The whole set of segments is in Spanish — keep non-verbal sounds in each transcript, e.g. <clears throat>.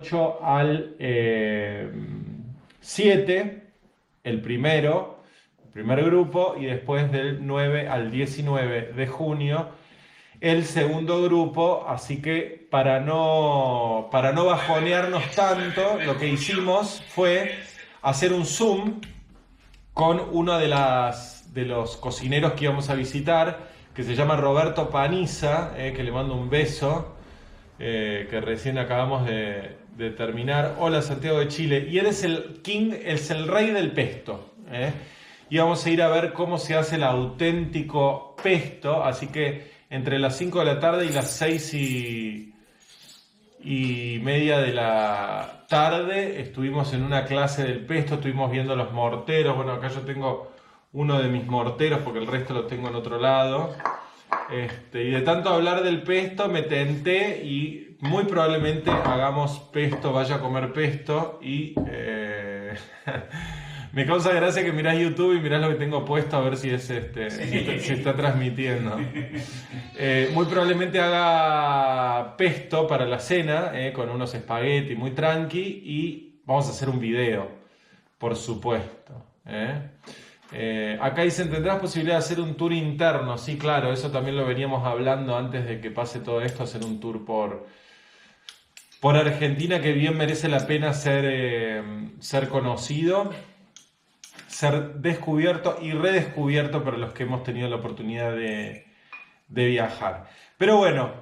8 al 7, eh, el primero, el primer grupo, y después del 9 al 19 de junio, el segundo grupo. Así que para no, para no bajonearnos tanto, lo que hicimos fue hacer un Zoom con uno de, las, de los cocineros que íbamos a visitar, que se llama Roberto Paniza, eh, que le mando un beso, eh, que recién acabamos de, de terminar. Hola Santiago de Chile. Y eres el king, es el rey del pesto. ¿eh? Y vamos a ir a ver cómo se hace el auténtico pesto. Así que entre las 5 de la tarde y las 6 y, y media de la tarde estuvimos en una clase del pesto, estuvimos viendo los morteros. Bueno, acá yo tengo uno de mis morteros porque el resto lo tengo en otro lado. Este, y de tanto hablar del pesto me tenté y muy probablemente hagamos pesto, vaya a comer pesto y eh, <laughs> me causa gracia que mirás YouTube y mirás lo que tengo puesto a ver si, es este, si, está, transmitiendo. Eh, muy probablemente haga pesto para la cena eh, con unos espagueti muy tranqui y vamos a hacer un video, por supuesto. Eh, acá dicen, ¿tendrás posibilidad de hacer un tour interno? Sí, claro, eso también lo veníamos hablando antes de que pase todo esto, hacer un tour por, por Argentina que bien merece la pena ser, eh, ser conocido, ser descubierto y redescubierto para los que hemos tenido la oportunidad de, viajar. Pero bueno,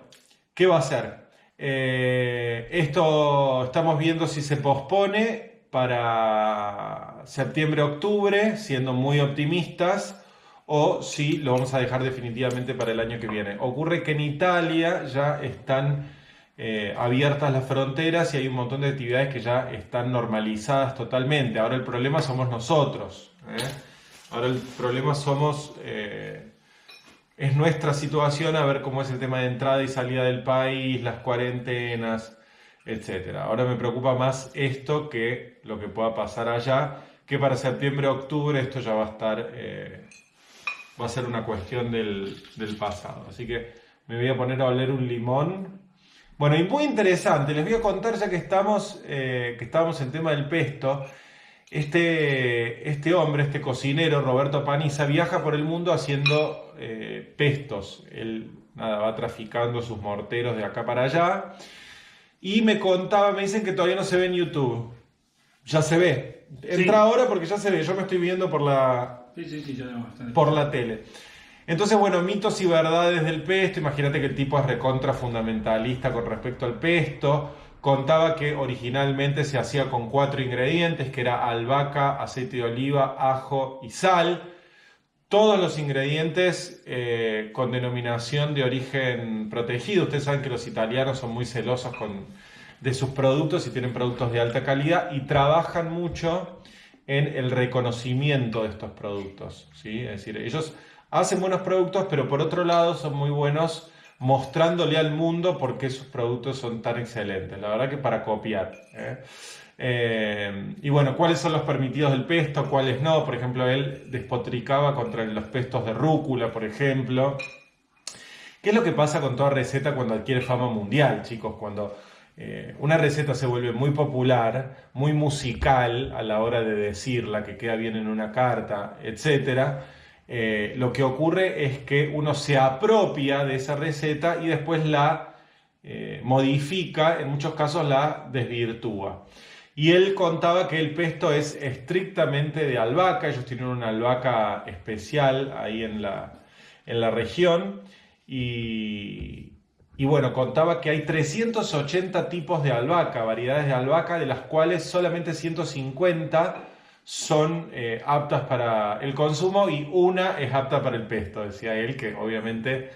¿qué va a ser? Eh, esto estamos viendo si se pospone para septiembre-octubre, siendo muy optimistas, o si lo vamos a dejar definitivamente para el año que viene. Ocurre que en Italia ya están eh, abiertas las fronteras y hay un montón de actividades que ya están normalizadas totalmente. Ahora el problema somos nosotros. ¿eh? Ahora el problema somos... Eh, es nuestra situación a ver cómo es el tema de entrada y salida del país, las cuarentenas, etcétera. Ahora me preocupa más esto que lo que pueda pasar allá, que para septiembre, octubre esto ya va a estar, va a ser una cuestión del, pasado. Así que me voy a poner a oler un limón. Bueno, y muy interesante, les voy a contar ya que estamos, eh, que estamos en tema del pesto. Este, este hombre, este cocinero, Roberto Paniza, viaja por el mundo haciendo eh, pestos. Él nada, va traficando sus morteros de acá para allá. Y me contaba, me dicen que todavía no se ve en YouTube. Ya se ve. Entra ahora porque ya se ve. Yo me estoy viendo por la, por la tele. Entonces, bueno, mitos y verdades del pesto. Imagínate que el tipo es recontra fundamentalista con respecto al pesto. Contaba que originalmente se hacía con cuatro ingredientes, que era albahaca, aceite de oliva, ajo y sal todos los ingredientes eh, con denominación de origen protegido. Ustedes saben que los italianos son muy celosos con, de sus productos y tienen productos de alta calidad y trabajan mucho en el reconocimiento de estos productos. ¿sí? Es decir, ellos hacen buenos productos, pero por otro lado son muy buenos mostrándole al mundo por qué sus productos son tan excelentes. La verdad que para copiar. ¿eh? Eh, y bueno, ¿cuáles son los permitidos del pesto? ¿Cuáles no? Por ejemplo, él despotricaba contra los pestos de rúcula, por ejemplo. ¿Qué es lo que pasa con toda receta cuando adquiere fama mundial, chicos? Cuando eh, una receta se vuelve muy popular, muy musical a la hora de decirla, que queda bien en una carta, etc. Eh, lo que ocurre es que uno se apropia de esa receta y después la modifica, en muchos casos la desvirtúa. Y él contaba que el pesto es estrictamente de albahaca, ellos tienen una albahaca especial ahí en la, en la región. Y, bueno, contaba que hay 380 tipos de albahaca, variedades de albahaca, de las cuales solamente 150 son eh, aptas para el consumo y una es apta para el pesto, decía él, que obviamente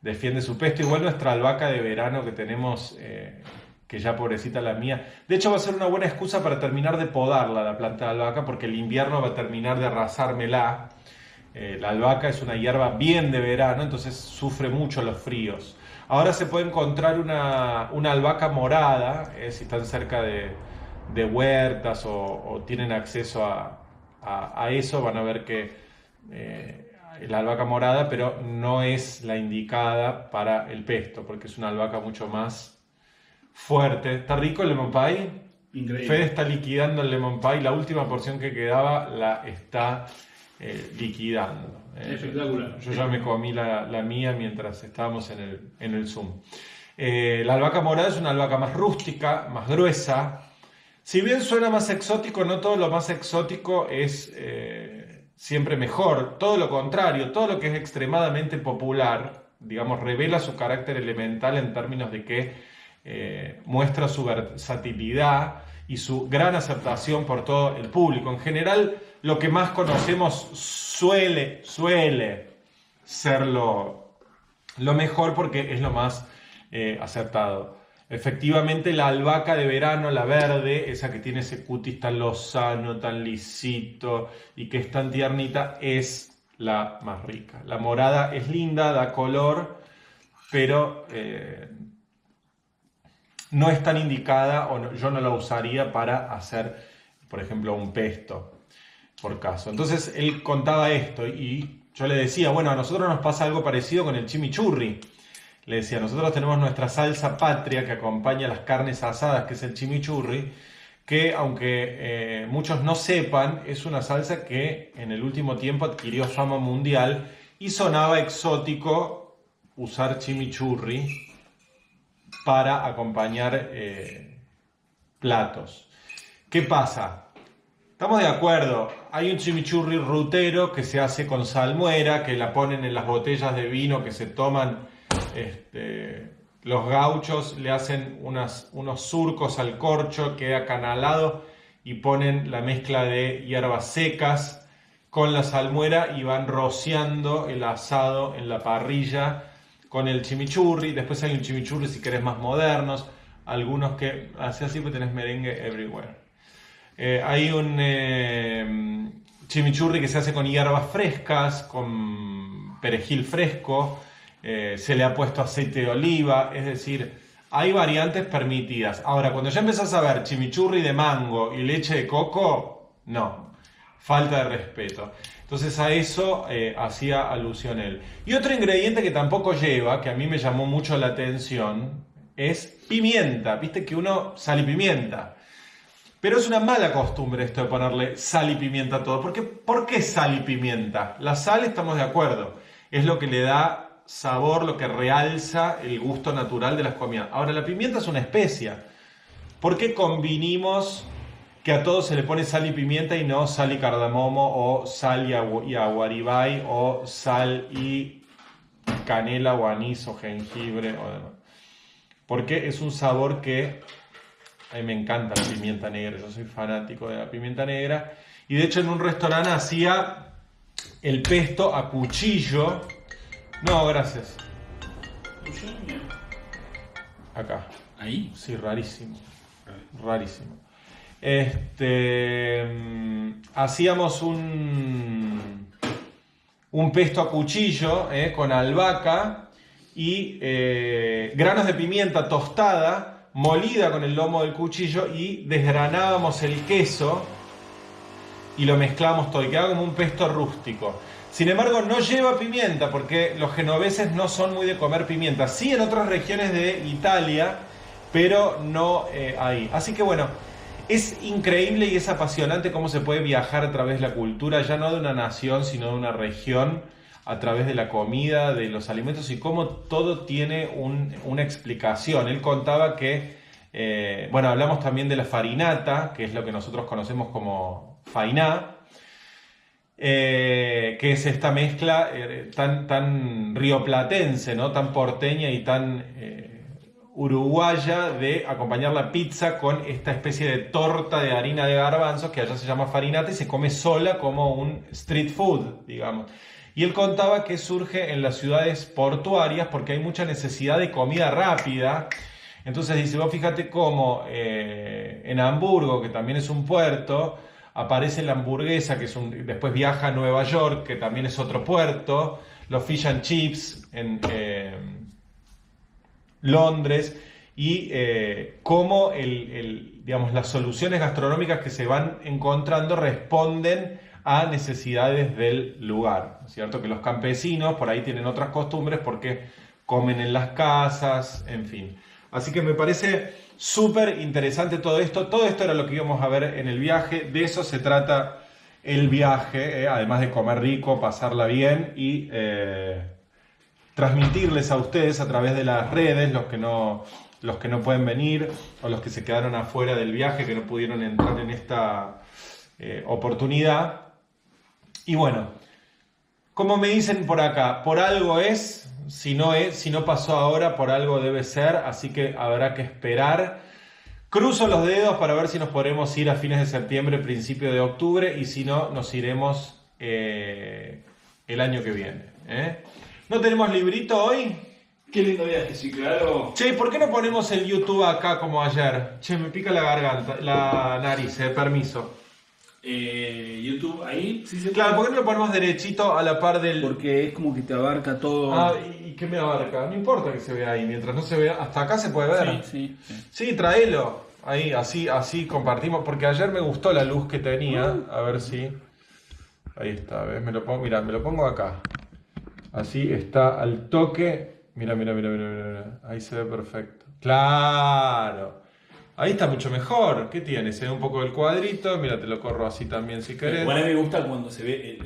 defiende su pesto. Igual nuestra albahaca de verano que tenemos eh, que ya pobrecita la mía. De hecho va a ser una buena excusa para terminar de podarla la planta de albahaca porque el invierno va a terminar de arrasármela. Eh, la albahaca es una hierba bien de verano, entonces sufre mucho los fríos. Ahora se puede encontrar una, albahaca morada, si están cerca de, huertas o, tienen acceso a, eso, van a ver que eh, la albahaca morada, pero no es la indicada para el pesto, porque es una albahaca mucho más fuerte. ¿Está rico el lemon pie? Increíble. Fede está liquidando el lemon pie. La última porción que quedaba la está eh, liquidando. Eh, Espectacular. Yo ya me comí la, la mía mientras estábamos en el, en el Zoom. La albahaca morada es una albahaca más rústica, más gruesa. Si bien suena más exótico, no todo lo más exótico es eh, siempre mejor. Todo lo contrario, todo lo que es extremadamente popular, digamos, revela su carácter elemental en términos de que eh, muestra su versatilidad y su gran aceptación por todo el público. En general, lo que más conocemos suele, suele ser lo, mejor porque es lo más eh, acertado. Efectivamente, la albahaca de verano, la verde, esa que tiene ese cutis tan lozano, tan lisito y que es tan tiernita, es la más rica. La morada es linda, da color, pero eh, no es tan indicada o no- yo no la usaría para hacer, por ejemplo, un pesto, por caso. Entonces él contaba esto y yo le decía, bueno, a nosotros nos pasa algo parecido con el chimichurri. Le decía, nosotros tenemos nuestra salsa patria que acompaña las carnes asadas, que es el chimichurri, que aunque eh, muchos no sepan, es una salsa que en el último tiempo adquirió fama mundial y sonaba exótico usar chimichurri para acompañar eh, platos. ¿Qué pasa? Estamos de acuerdo, hay un chimichurri rutero que se hace con salmuera, que la ponen en las botellas de vino que se toman este, los gauchos, le hacen unos surcos al corcho, queda canalado y ponen la mezcla de hierbas secas con la salmuera y van rociando el asado en la parrilla con el chimichurri. Después hay un chimichurri si querés más modernos, algunos que así así pues tenés merengue everywhere. Eh, hay un eh, chimichurri que se hace con hierbas frescas, con perejil fresco, eh, se le ha puesto aceite de oliva, es decir, hay variantes permitidas. Ahora, cuando ya empezás a ver chimichurri de mango y leche de coco, no, falta de respeto. Entonces a eso eh, hacía alusión él. Y otro ingrediente que tampoco lleva, que a mí me llamó mucho la atención, es pimienta. Viste que uno sal y pimienta. Pero es una mala costumbre esto de ponerle sal y pimienta a todo. Porque, ¿Por qué sal y pimienta? La sal, estamos de acuerdo, es lo que le da sabor, lo que realza el gusto natural de las comidas. Ahora, la pimienta es una especia. ¿Por qué convinimos que a todo se le pone sal y pimienta y no sal y cardamomo o sal y, agu- y aguaribay o sal y canela o anís o jengibre o demás? Porque es un sabor que a mí me encanta la pimienta negra, yo soy fanático de la pimienta negra. Y de hecho en un restaurante hacía el pesto a cuchillo. No, gracias. Acá. Ahí. Sí, rarísimo. Rarísimo. Este, mm, hacíamos un, un pesto a cuchillo eh, con albahaca y eh, granos de pimienta tostada, molida con el lomo del cuchillo y desgranábamos el queso y lo mezclamos todo y quedaba como un pesto rústico. Sin embargo, no lleva pimienta porque los genoveses no son muy de comer pimienta. Sí en otras regiones de Italia, pero no eh, ahí. Así que bueno, es increíble y es apasionante cómo se puede viajar a través de la cultura, ya no de una nación, sino de una región, a través de la comida, de los alimentos y cómo todo tiene un- una explicación. Él contaba que, eh, bueno, hablamos también de la farinata, que es lo que nosotros conocemos como fainá, eh, que es esta mezcla eh, tan, tan rioplatense, ¿no? tan porteña y tan eh, uruguaya de acompañar la pizza con esta especie de torta de harina de garbanzos que allá se llama farinata y se come sola como un street food, digamos. Y él contaba que surge en las ciudades portuarias porque hay mucha necesidad de comida rápida. Entonces dice, vos fíjate cómo eh, en Hamburgo, que también es un puerto, aparece la hamburguesa, que es un, después viaja a Nueva York, que también es otro puerto, los fish and chips en eh, Londres, y eh, cómo el, digamos, las soluciones gastronómicas que se van encontrando responden a necesidades del lugar, ¿no es ¿cierto? Que los campesinos por ahí tienen otras costumbres porque comen en las casas, en fin. Así que me parece súper interesante todo esto. Todo esto era lo que íbamos a ver en el viaje. De eso se trata el viaje, eh, además de comer rico, pasarla bien y eh, transmitirles a ustedes a través de las redes, los que no los que no pueden venir o los que se quedaron afuera del viaje, que no pudieron entrar en esta eh, oportunidad. Y bueno, como me dicen por acá, por algo es, si no es, si no pasó ahora, por algo debe ser, así que habrá que esperar. Cruzo los dedos para ver si nos podremos ir a fines de septiembre, principio de octubre, y si no, nos iremos eh, el año que viene. ¿eh? ¿No tenemos librito hoy? Qué lindo viaje, sí, claro. Che, ¿por qué no ponemos el YouTube acá como ayer? Che, me pica la garganta, la nariz, eh, permiso. Eh, YouTube ahí, sí se Claro, ¿por qué no lo ponemos derechito a la par del... Porque es como que te abarca todo. Ah, ¿y qué me abarca? No importa que se vea ahí, mientras no se vea, hasta acá se puede ver. sí, sí, sí. Sí, tráelo. Ahí, así, así compartimos, porque ayer me gustó la luz que tenía. A ver si. Ahí está, ¿ves? Me lo pongo, mira, me lo pongo acá. Así está al toque. Mira, mira, mira, mira, mira, mira. Ahí se ve perfecto. Claro. Ahí está mucho mejor. ¿Qué tiene? Se ve un poco el cuadrito. Mira, te lo corro así también si querés. Bueno, a mí me gusta cuando se ve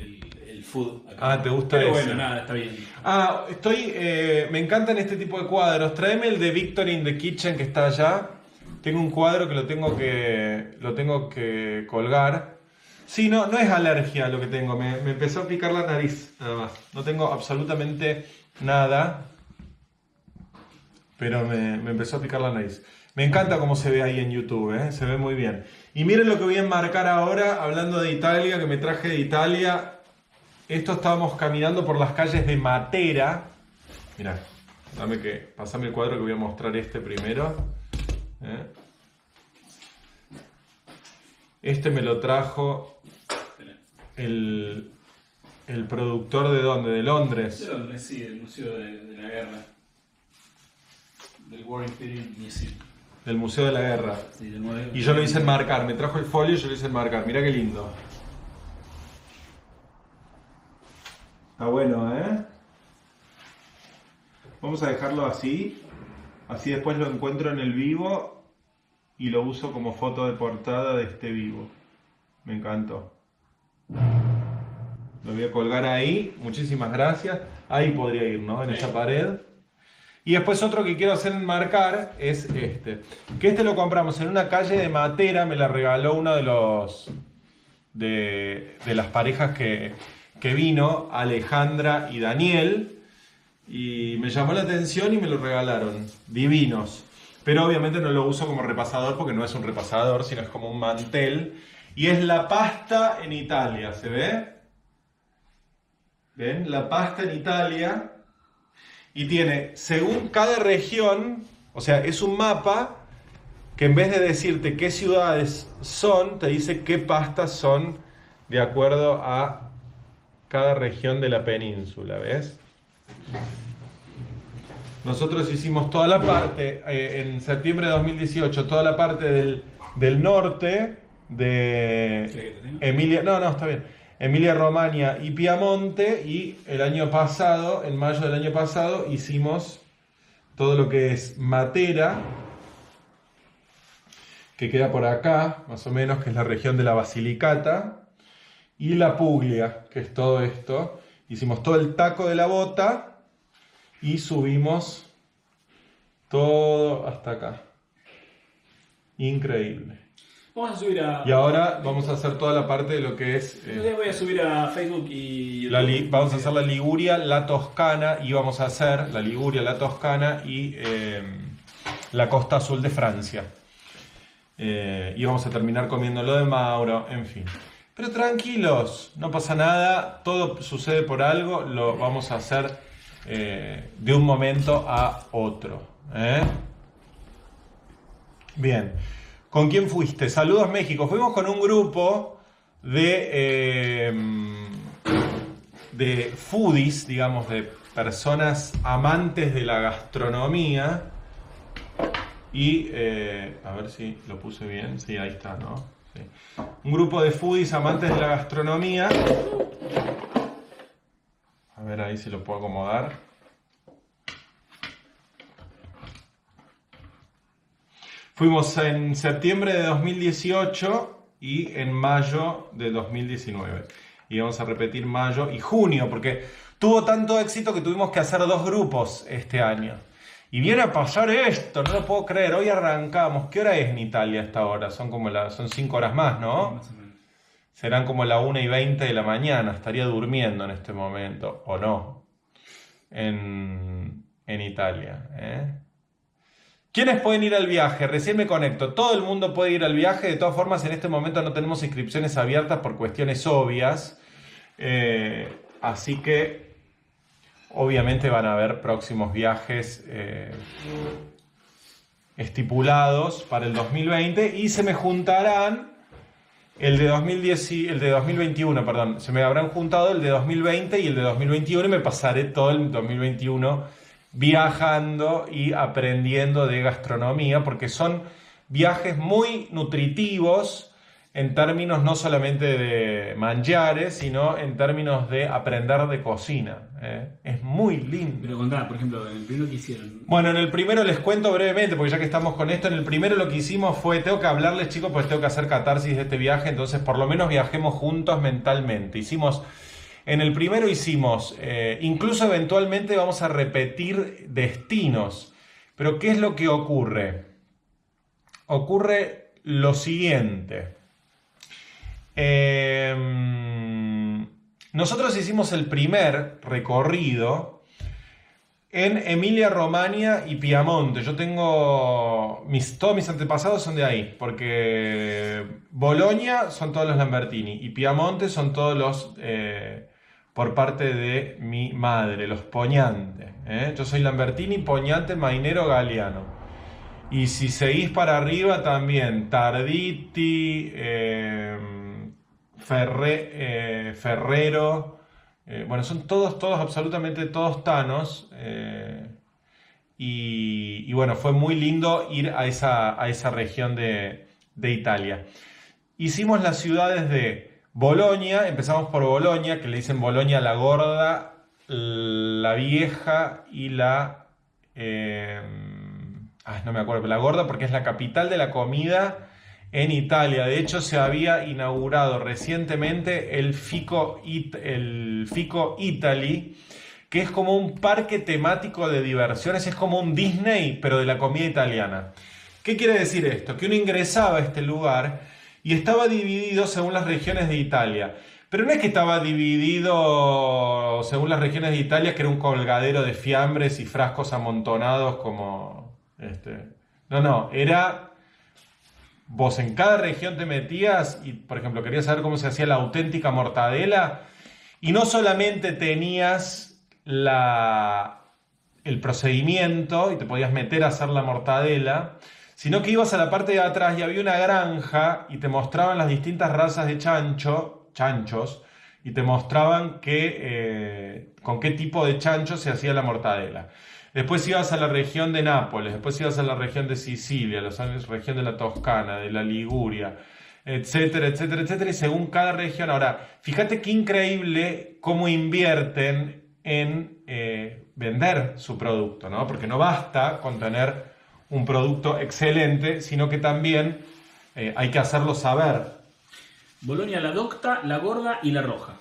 el, food acá. Ah, ¿te gusta Pero ese? bueno, nada, está bien. Ah, estoy. eh, me encantan este tipo de cuadros. Tráeme el de Victory in the Kitchen que está allá. Tengo un cuadro que lo tengo que. lo tengo que colgar. Sí, no, no es alergia lo que tengo. Me, me empezó a picar la nariz, nada más. No tengo absolutamente nada. Pero me, me empezó a picar la nariz. Me encanta cómo se ve ahí en YouTube, ¿eh? se ve muy bien. Y miren lo que voy a enmarcar ahora, hablando de Italia, que me traje de Italia. Esto estábamos caminando por las calles de Matera. Mira, dame que. Pasame el cuadro que voy a mostrar este primero. ¿eh? Este me lo trajo el, el productor de dónde? De Londres. ¿De dónde? Sí, del Museo de, de la Guerra. Del War Imperial Museum. Del Museo de la Guerra. Sí, Y yo lo hice enmarcar. Me trajo el folio y yo lo hice enmarcar. Mira qué lindo. Está bueno, ¿eh? Vamos a dejarlo así. Así después lo encuentro en el vivo y lo uso como foto de portada de este vivo. Me encantó. Lo voy a colgar ahí. Muchísimas gracias. Ahí podría ir, ¿no? En esa pared. Y después otro que quiero hacer enmarcar es este. Que este lo compramos en una calle de Matera. Me la regaló uno de los... De, de las parejas que, que vino, Alejandra y Daniel. Y me llamó la atención y me lo regalaron. Divinos. Pero obviamente no lo uso como repasador porque no es un repasador, sino es como un mantel. Y es la pasta en Italia, ¿se ve? ¿Ven? La pasta en Italia. Y tiene, según cada región, o sea, es un mapa que en vez de decirte qué ciudades son, te dice qué pastas son de acuerdo a cada región de la península, ¿ves? Nosotros hicimos toda la parte, eh, en septiembre de 2018, toda la parte del, del norte de Emilia, no, no, está bien, Emilia Romagna y Piamonte y el año pasado, en mayo del año pasado, hicimos todo lo que es Matera, que queda por acá, más o menos, que es la región de la Basilicata, y la Puglia, que es todo esto. Hicimos todo el taco de la bota y subimos todo hasta acá. Increíble. Vamos a subir a. Y ahora vamos a hacer toda la parte de lo que es... eh, voy a subir a Facebook y. la YouTube. li- vamos a hacer la Liguria, la Toscana y vamos a hacer la Liguria, la Toscana y eh, la costa azul de Francia. Eh, y vamos a terminar comiendo lo de Mauro, en fin. Pero tranquilos, no pasa nada, todo sucede por algo, lo vamos a hacer eh, de un momento a otro. ¿eh? Bien, ¿con quién fuiste? Saludos México, fuimos con un grupo de... eh, de foodies, digamos, de personas amantes de la gastronomía. Y, eh, a ver si lo puse bien, sí, ahí está, ¿no? Un grupo de foodies amantes de la gastronomía. A ver ahí si lo puedo acomodar. Fuimos en septiembre de 2018 y en mayo de 2019. Y vamos a repetir mayo y junio, porque tuvo tanto éxito que tuvimos que hacer dos grupos este año. Y viene a pasar esto, no lo puedo creer. Hoy arrancamos. ¿Qué hora es en Italia esta hora? Son como las, son cinco horas más, ¿no? Serán como la 1 y 20 de la mañana. Estaría durmiendo en este momento, o no, en, en Italia. ¿eh? ¿Quiénes pueden ir al viaje? Recién me conecto. Todo el mundo puede ir al viaje. De todas formas, en este momento no tenemos inscripciones abiertas por cuestiones obvias. Eh, así que, obviamente, van a haber próximos viajes eh, estipulados para el 2020 y se me juntarán el de, 2010, y- el de 2021, perdón, se me habrán juntado el de 2020 y el de 2021 y me pasaré todo el 2021 viajando y aprendiendo de gastronomía porque son viajes muy nutritivos en términos no solamente de manjares, sino en términos de aprender de cocina. ¿eh? Es muy lindo. Pero contá, por ejemplo, en el primero que hicieron. Bueno, en el primero les cuento brevemente, porque ya que estamos con esto, en el primero lo que hicimos fue, tengo que hablarles chicos, pues tengo que hacer catarsis de este viaje, entonces por lo menos viajemos juntos mentalmente. Hicimos, en el primero hicimos, eh, incluso eventualmente vamos a repetir destinos, pero ¿qué es lo que ocurre? Ocurre lo siguiente. Eh, nosotros hicimos el primer recorrido en Emilia Romagna y Piamonte. Yo tengo. Mis, todos mis antepasados son de ahí, porque Bolonia son todos los Lambertini y Piamonte son todos los. eh, por parte de mi madre, los Poñante. ¿eh? Yo soy Lambertini, Poñante, Mainero, Galeano. Y si seguís para arriba también, Tarditi, eh, eh, Ferrero, eh, bueno, son todos, todos, absolutamente todos tanos. y, y bueno, fue muy lindo ir a esa, a esa región de, de Italia. Hicimos las ciudades de Bolonia, empezamos por Bolonia, que le dicen Bolonia la gorda, la vieja y la... eh, ay, no me acuerdo, la gorda porque es la capital de la comida en Italia. De hecho, se había inaugurado recientemente el Fico, It- el Fico Italy, que es como un parque temático de diversiones, es como un Disney, pero de la comida italiana. ¿Qué quiere decir esto? Que uno ingresaba a este lugar y estaba dividido según las regiones de Italia. Pero no es que estaba dividido según las regiones de Italia, que era un colgadero de fiambres y frascos amontonados como... Este. No, no, era... Vos en cada región te metías y, por ejemplo, querías saber cómo se hacía la auténtica mortadela y no solamente tenías la, el procedimiento y te podías meter a hacer la mortadela, sino que ibas a la parte de atrás y había una granja y te mostraban las distintas razas de chancho, chanchos, y te mostraban qué, eh, con qué tipo de chancho se hacía la mortadela. Después ibas a la región de Nápoles, después ibas a la región de Sicilia, la región de la Toscana, de la Liguria, etcétera, etcétera, etcétera, y según cada región. Ahora, fíjate qué increíble cómo invierten en eh, vender su producto, ¿no? Porque no basta con tener un producto excelente, sino que también eh, hay que hacerlo saber. Bolonia la docta, la gorda y la roja.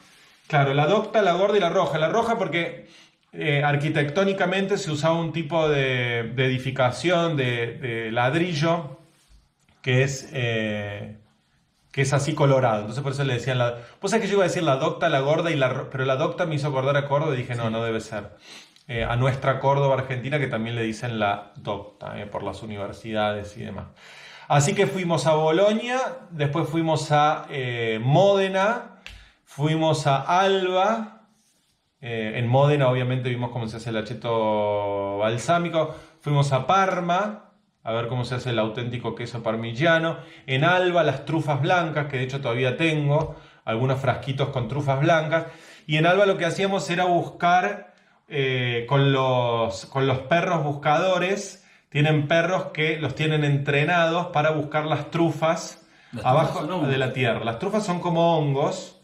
Claro, la docta, la gorda y la roja. La roja porque eh, arquitectónicamente se usaba un tipo de, de edificación de, de ladrillo que es, eh, que es así colorado. Entonces por eso le decían la... Pues es que yo iba a decir la docta, la gorda y la... ro- Pero la docta me hizo acordar a Córdoba y dije, no, no debe ser. Eh, a nuestra Córdoba Argentina que también le dicen la docta eh, por las universidades y demás. Así que fuimos a Bolonia, después fuimos a eh, Módena, fuimos a Alba, en Módena obviamente vimos cómo se hace el acheto balsámico, fuimos a Parma, a ver cómo se hace el auténtico queso parmigiano, en Alba las trufas blancas, que de hecho todavía tengo, algunos frasquitos con trufas blancas, y en Alba lo que hacíamos era buscar eh, con, los, con los perros buscadores, tienen perros que los tienen entrenados para buscar las trufas Las abajo de la tierra. Las trufas son como hongos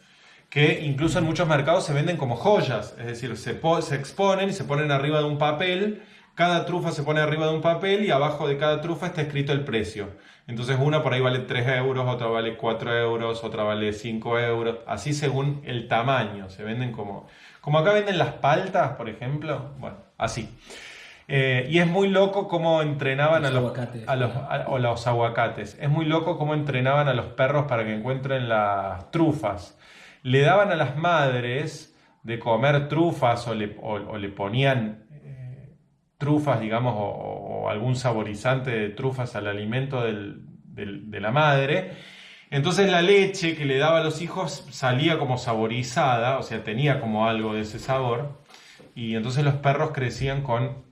que incluso en muchos mercados se venden como joyas, es decir, se, se exponen y se ponen arriba de un papel cada trufa se pone arriba de un papel y abajo de cada trufa está escrito el precio. Entonces una por ahí vale 3 euros, otra vale 4 euros, otra vale 5 euros, así según el tamaño. Se venden como, como acá venden las paltas, por ejemplo. Bueno, así. Eh, y es muy loco cómo entrenaban Los a los, aguacates. a los, a- o los aguacates. Es muy loco cómo entrenaban a los perros para que encuentren las trufas. Le daban a las madres de comer trufas o le, o- o le ponían trufas, digamos, o, algún saborizante de trufas al alimento del- de la madre. Entonces la leche que le daba a los hijos salía como saborizada, o sea, tenía como algo de ese sabor. Y entonces los perros crecían con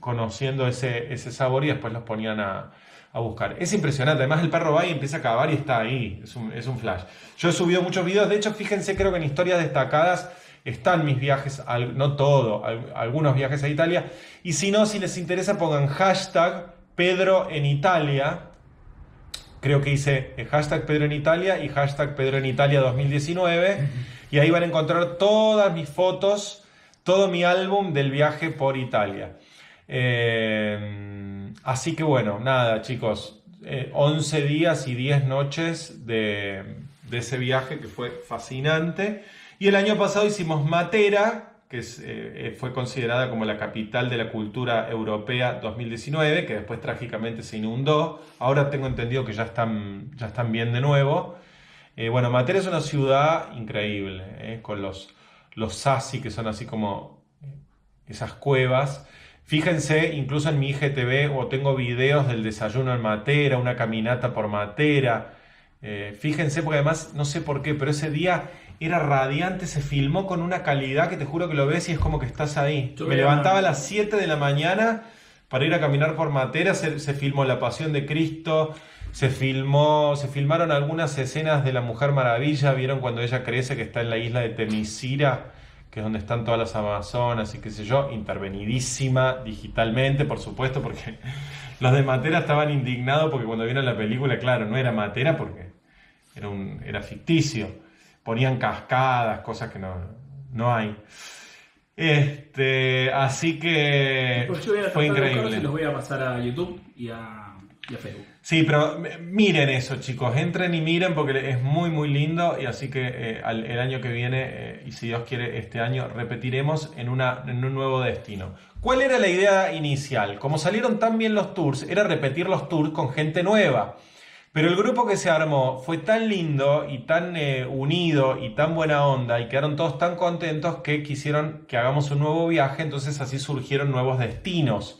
conociendo ese, ese sabor y después los ponían a, a buscar. Es impresionante. Además, el perro va y empieza a cavar y está ahí. Es un, es un flash. Yo he subido muchos videos. De hecho, fíjense, creo que en historias destacadas están mis viajes, al- no todo, al- algunos viajes a Italia. Y si no, si les interesa, pongan hashtag Pedro en Italia. Creo que hice eh, hashtag Pedro en Italia y hashtag Pedro en Italia 2019. Y ahí van a encontrar todas mis fotos, todo mi álbum del viaje por Italia. Eh, así que bueno, nada chicos, eh, 11 días y 10 noches de, de ese viaje que fue fascinante. Y el año pasado hicimos Matera, que es, eh, fue considerada como la capital de la cultura europea 2019, que después trágicamente se inundó. Ahora tengo entendido que ya están, ya están bien de nuevo. Eh, bueno, Matera es una ciudad increíble, eh, con los, los sassi, que son así como eh, esas cuevas. Fíjense, incluso en mi IGTV o tengo videos del desayuno en Matera, una caminata por Matera. Eh, fíjense, porque además, no sé por qué, pero ese día era radiante, se filmó con una calidad que te juro que lo ves y es como que estás ahí. Yo Me levantaba a las 7 de la mañana para ir a caminar por Matera, se, se filmó La Pasión de Cristo, se filmó, se filmaron algunas escenas de la Mujer Maravilla, vieron cuando ella crece que está en la isla de Temisira, que es donde están todas las amazonas y qué sé yo, intervenidísima digitalmente, por supuesto, porque <laughs> los de Matera estaban indignados porque cuando vieron la película, claro, no era Matera porque era, un, era ficticio. Ponían cascadas, cosas que no, no hay. Este, así que Pues yo voy a fue increíble. y los voy a pasar a YouTube y a, y a Facebook. Sí, pero miren eso, chicos. Entren y miren porque es muy, muy lindo. Y así que eh, al- el año que viene, eh, y si Dios quiere, este año repetiremos en, una, en un nuevo destino. ¿Cuál era la idea inicial? Como salieron tan bien los tours, era repetir los tours con gente nueva. Pero el grupo que se armó fue tan lindo y tan eh, unido y tan buena onda y quedaron todos tan contentos que quisieron que hagamos un nuevo viaje, entonces así surgieron nuevos destinos.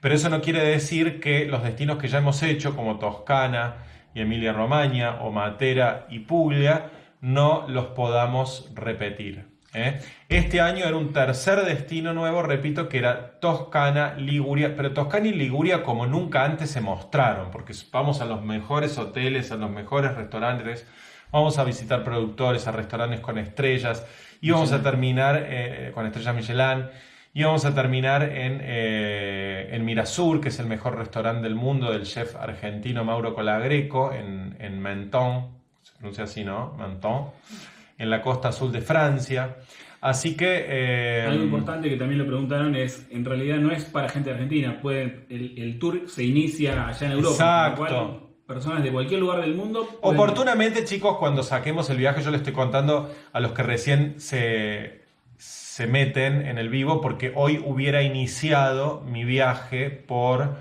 Pero eso no quiere decir que los destinos que ya hemos hecho, como Toscana y Emilia Romagna, o Matera y Puglia, no los podamos repetir. ¿Eh? Este año era un tercer destino nuevo, repito, que era Toscana, Liguria, pero Toscana y Liguria como nunca antes se mostraron, porque vamos a los mejores hoteles, a los mejores restaurantes, vamos a visitar productores, a restaurantes con estrellas, y vamos a terminar eh, con estrellas Michelin. Y vamos a terminar en, eh, en Mirasur, que es el mejor restaurante del mundo del chef argentino Mauro Colagreco, en, en Menton, se pronuncia así, ¿no? Menton, en la costa azul de Francia. Así que... eh, Algo importante que también lo preguntaron es, en realidad no es para gente de Argentina, puede, el, el tour se inicia allá en Europa. Exacto. cual, personas de cualquier lugar del mundo. pueden- Oportunamente, chicos, cuando saquemos el viaje, yo le estoy contando a los que recién se, se meten en el vivo, porque hoy hubiera iniciado mi viaje por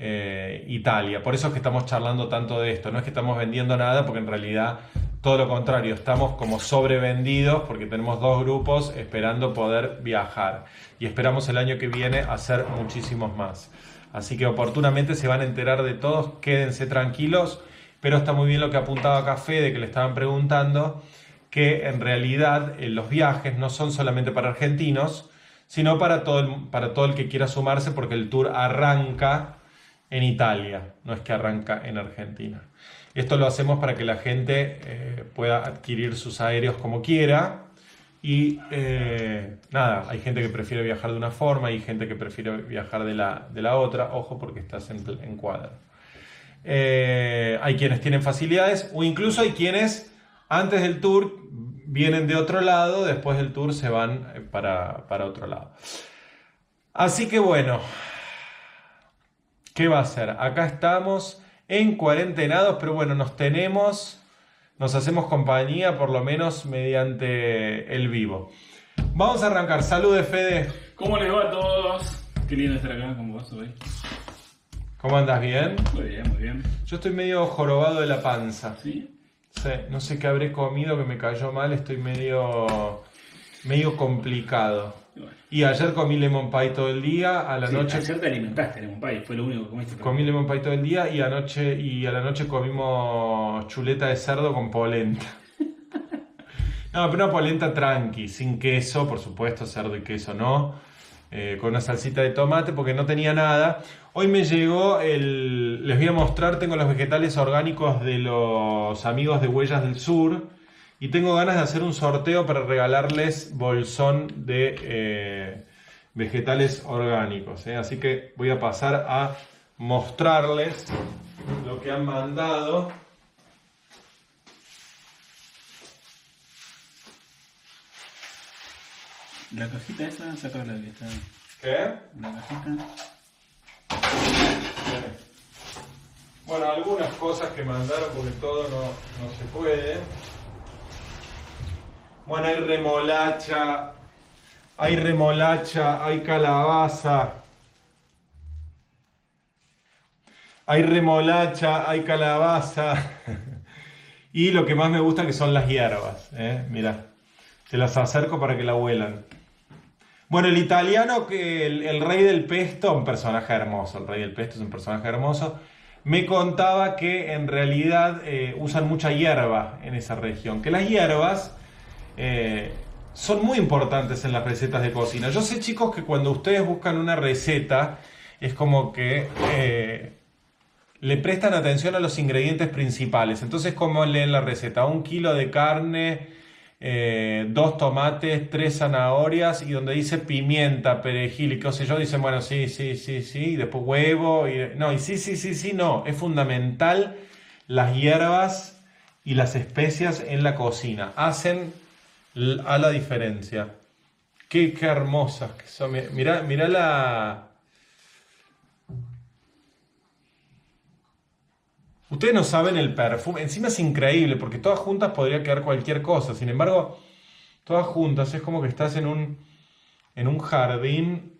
eh, Italia. Por eso es que estamos charlando tanto de esto. No es que estamos vendiendo nada, porque en realidad todo lo contrario, estamos como sobrevendidos, porque tenemos dos grupos esperando poder viajar. Y esperamos el año que viene hacer muchísimos más. Así que oportunamente se van a enterar de todos, quédense tranquilos, pero está muy bien lo que apuntaba acá Fede, que le estaban preguntando, que en realidad eh, los viajes no son solamente para argentinos, sino para todo, el, para todo el que quiera sumarse, porque el tour arranca en Italia, no es que arranca en Argentina. Esto lo hacemos para que la gente eh, pueda adquirir sus aéreos como quiera. Y eh, nada, hay gente que prefiere viajar de una forma, hay gente que prefiere viajar de la, de la otra. Ojo porque estás en, en cuadro. Eh, hay quienes tienen facilidades o incluso hay quienes antes del tour vienen de otro lado, después del tour se van para, para otro lado. Así que bueno, ¿qué va a ser? Acá estamos en cuarentenados, pero bueno, nos tenemos, nos hacemos compañía por lo menos mediante el vivo. Vamos a arrancar. Saludes, Fede. ¿Cómo les va a todos? Qué lindo estar acá con vos hoy. ¿Cómo andas? ¿Bien? Muy bien, muy bien. Yo estoy medio jorobado de la panza. ¿Sí? Sí, no sé qué habré comido que me cayó mal, estoy medio, medio complicado. Y bueno. Y ayer comí lemon pie todo el día, a la Sí, noche Ayer te alimentaste en un país, fue lo único que comiste. comí lemon pie todo el día y anoche y a la noche comimos chuleta de cerdo con polenta. <laughs> No, pero una polenta tranqui, sin queso, por supuesto, cerdo y queso no, eh, con una salsita de tomate porque no tenía nada. Hoy me llegó el, les voy a mostrar, tengo los vegetales orgánicos de los amigos de Huellas del Sur y tengo ganas de hacer un sorteo para regalarles bolsón de eh, vegetales orgánicos. ¿eh? Así que voy a pasar a mostrarles lo que han mandado. La cajita esa, saca la que está. ¿Qué? La cajita. Bueno, algunas cosas que mandaron porque todo no, no se puede. Bueno, hay remolacha, hay remolacha, hay calabaza. Hay remolacha, hay calabaza. <laughs> Y lo que más me gusta que son las hierbas. ¿eh? Mira, te las acerco para que la huelan. Bueno, el italiano, el rey del pesto, un personaje hermoso, el rey del pesto es un personaje hermoso, me contaba que en realidad eh, usan mucha hierba en esa región, que las hierbas eh, son muy importantes en las recetas de cocina. Yo sé, chicos, que cuando ustedes buscan una receta, es como que eh, le prestan atención a los ingredientes principales. Entonces, ¿cómo leen la receta? Un kilo de carne, eh, dos tomates, tres zanahorias y donde dice pimienta, perejil y qué sé yo, dicen, bueno, sí, sí, sí, sí, y después huevo. Y, no, y sí, sí, sí, sí, no. Es fundamental las hierbas y las especias en la cocina. Hacen a la diferencia. Qué, hermosas que son. Mi- Mirá, mirá la... Ustedes no saben el perfume. Encima es increíble porque todas juntas podría quedar cualquier cosa. Sin embargo, todas juntas es como que estás en un, en un jardín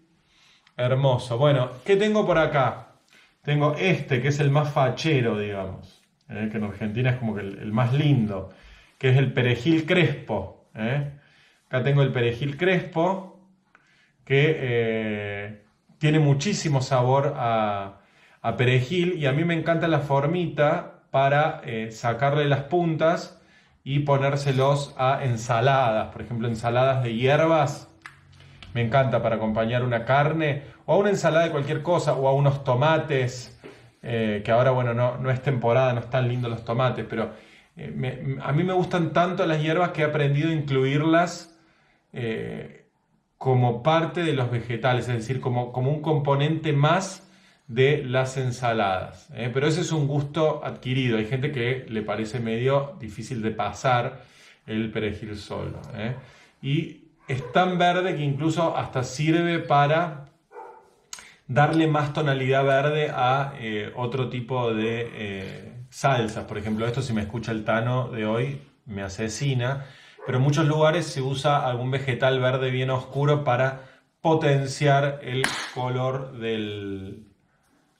hermoso. Bueno, ¿qué tengo por acá? Tengo este que es el más fachero, digamos. ¿eh? Que en Argentina es como que el más lindo. Que es el perejil crespo. ¿Eh? Acá tengo el perejil crespo que eh, tiene muchísimo sabor a, perejil y a mí me encanta la formita para eh, sacarle las puntas y ponérselos a ensaladas, por ejemplo, ensaladas de hierbas. Me encanta para acompañar una carne o a una ensalada de cualquier cosa o a unos tomates, que ahora, bueno, no, no es temporada, no están lindos los tomates, pero eh, a mí me gustan tanto las hierbas que he aprendido a incluirlas eh, como parte de los vegetales, es decir, como, como un componente más de las ensaladas. ¿eh? Pero ese es un gusto adquirido. Hay gente que le parece medio difícil de pasar el perejil solo. Y es tan verde que incluso hasta sirve para darle más tonalidad verde a otro tipo de salsas. Por ejemplo, esto si me escucha el Tano de hoy me asesina, pero en muchos lugares se usa algún vegetal verde bien oscuro para potenciar el color del,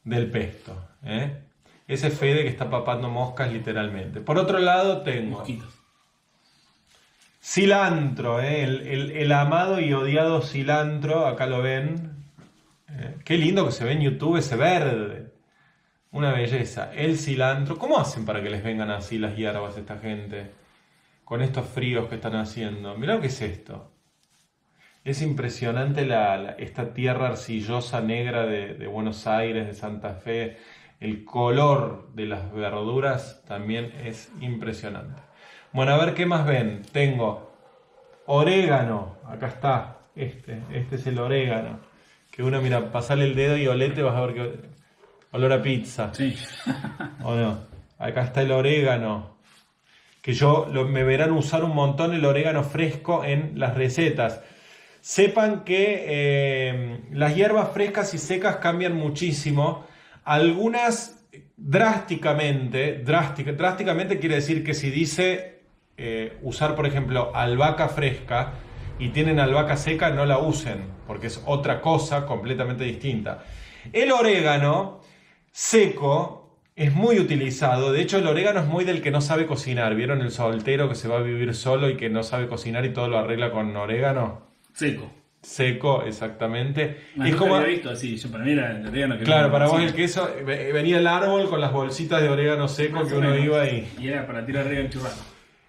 del pesto. ¿eh? Ese Fede que está papando moscas literalmente. Por otro lado tengo Mosquitos. cilantro, ¿eh? el, el- el amado y odiado cilantro, acá lo ven. Eh, qué lindo que se ve en YouTube ese verde. Una belleza. El cilantro. ¿Cómo hacen para que les vengan así las hierbas esta gente? Con estos fríos que están haciendo. Mirá lo que es esto. Es impresionante la, esta tierra arcillosa negra de, de Buenos Aires, de Santa Fe. El color de las verduras también es impresionante. Bueno, a ver qué más ven. Tengo orégano. Acá está. Este. Este es el orégano. Que uno, mira, pasale el dedo y olete, vas a ver que. Olor a pizza. Sí. <laughs> ¿O no? Acá está el orégano. Que yo lo- me verán usar un montón el orégano fresco en las recetas. sepan que eh, las hierbas frescas y secas cambian muchísimo. Algunas drásticamente, drásticamente quiere decir que si dice eh, usar, por ejemplo, albahaca fresca y tienen albahaca seca, no la usen, porque es otra cosa completamente distinta. El orégano seco es muy utilizado. De hecho, el orégano es muy del que no sabe cocinar. ¿Vieron el soltero que se va a vivir solo y que no sabe cocinar y todo lo arregla con orégano? Seco. Seco, exactamente. es como había visto así, yo para mí era el orégano que Claro, para vos el queso venía el árbol con las bolsitas de orégano seco que uno iba y y era para tirar orégano churrasco.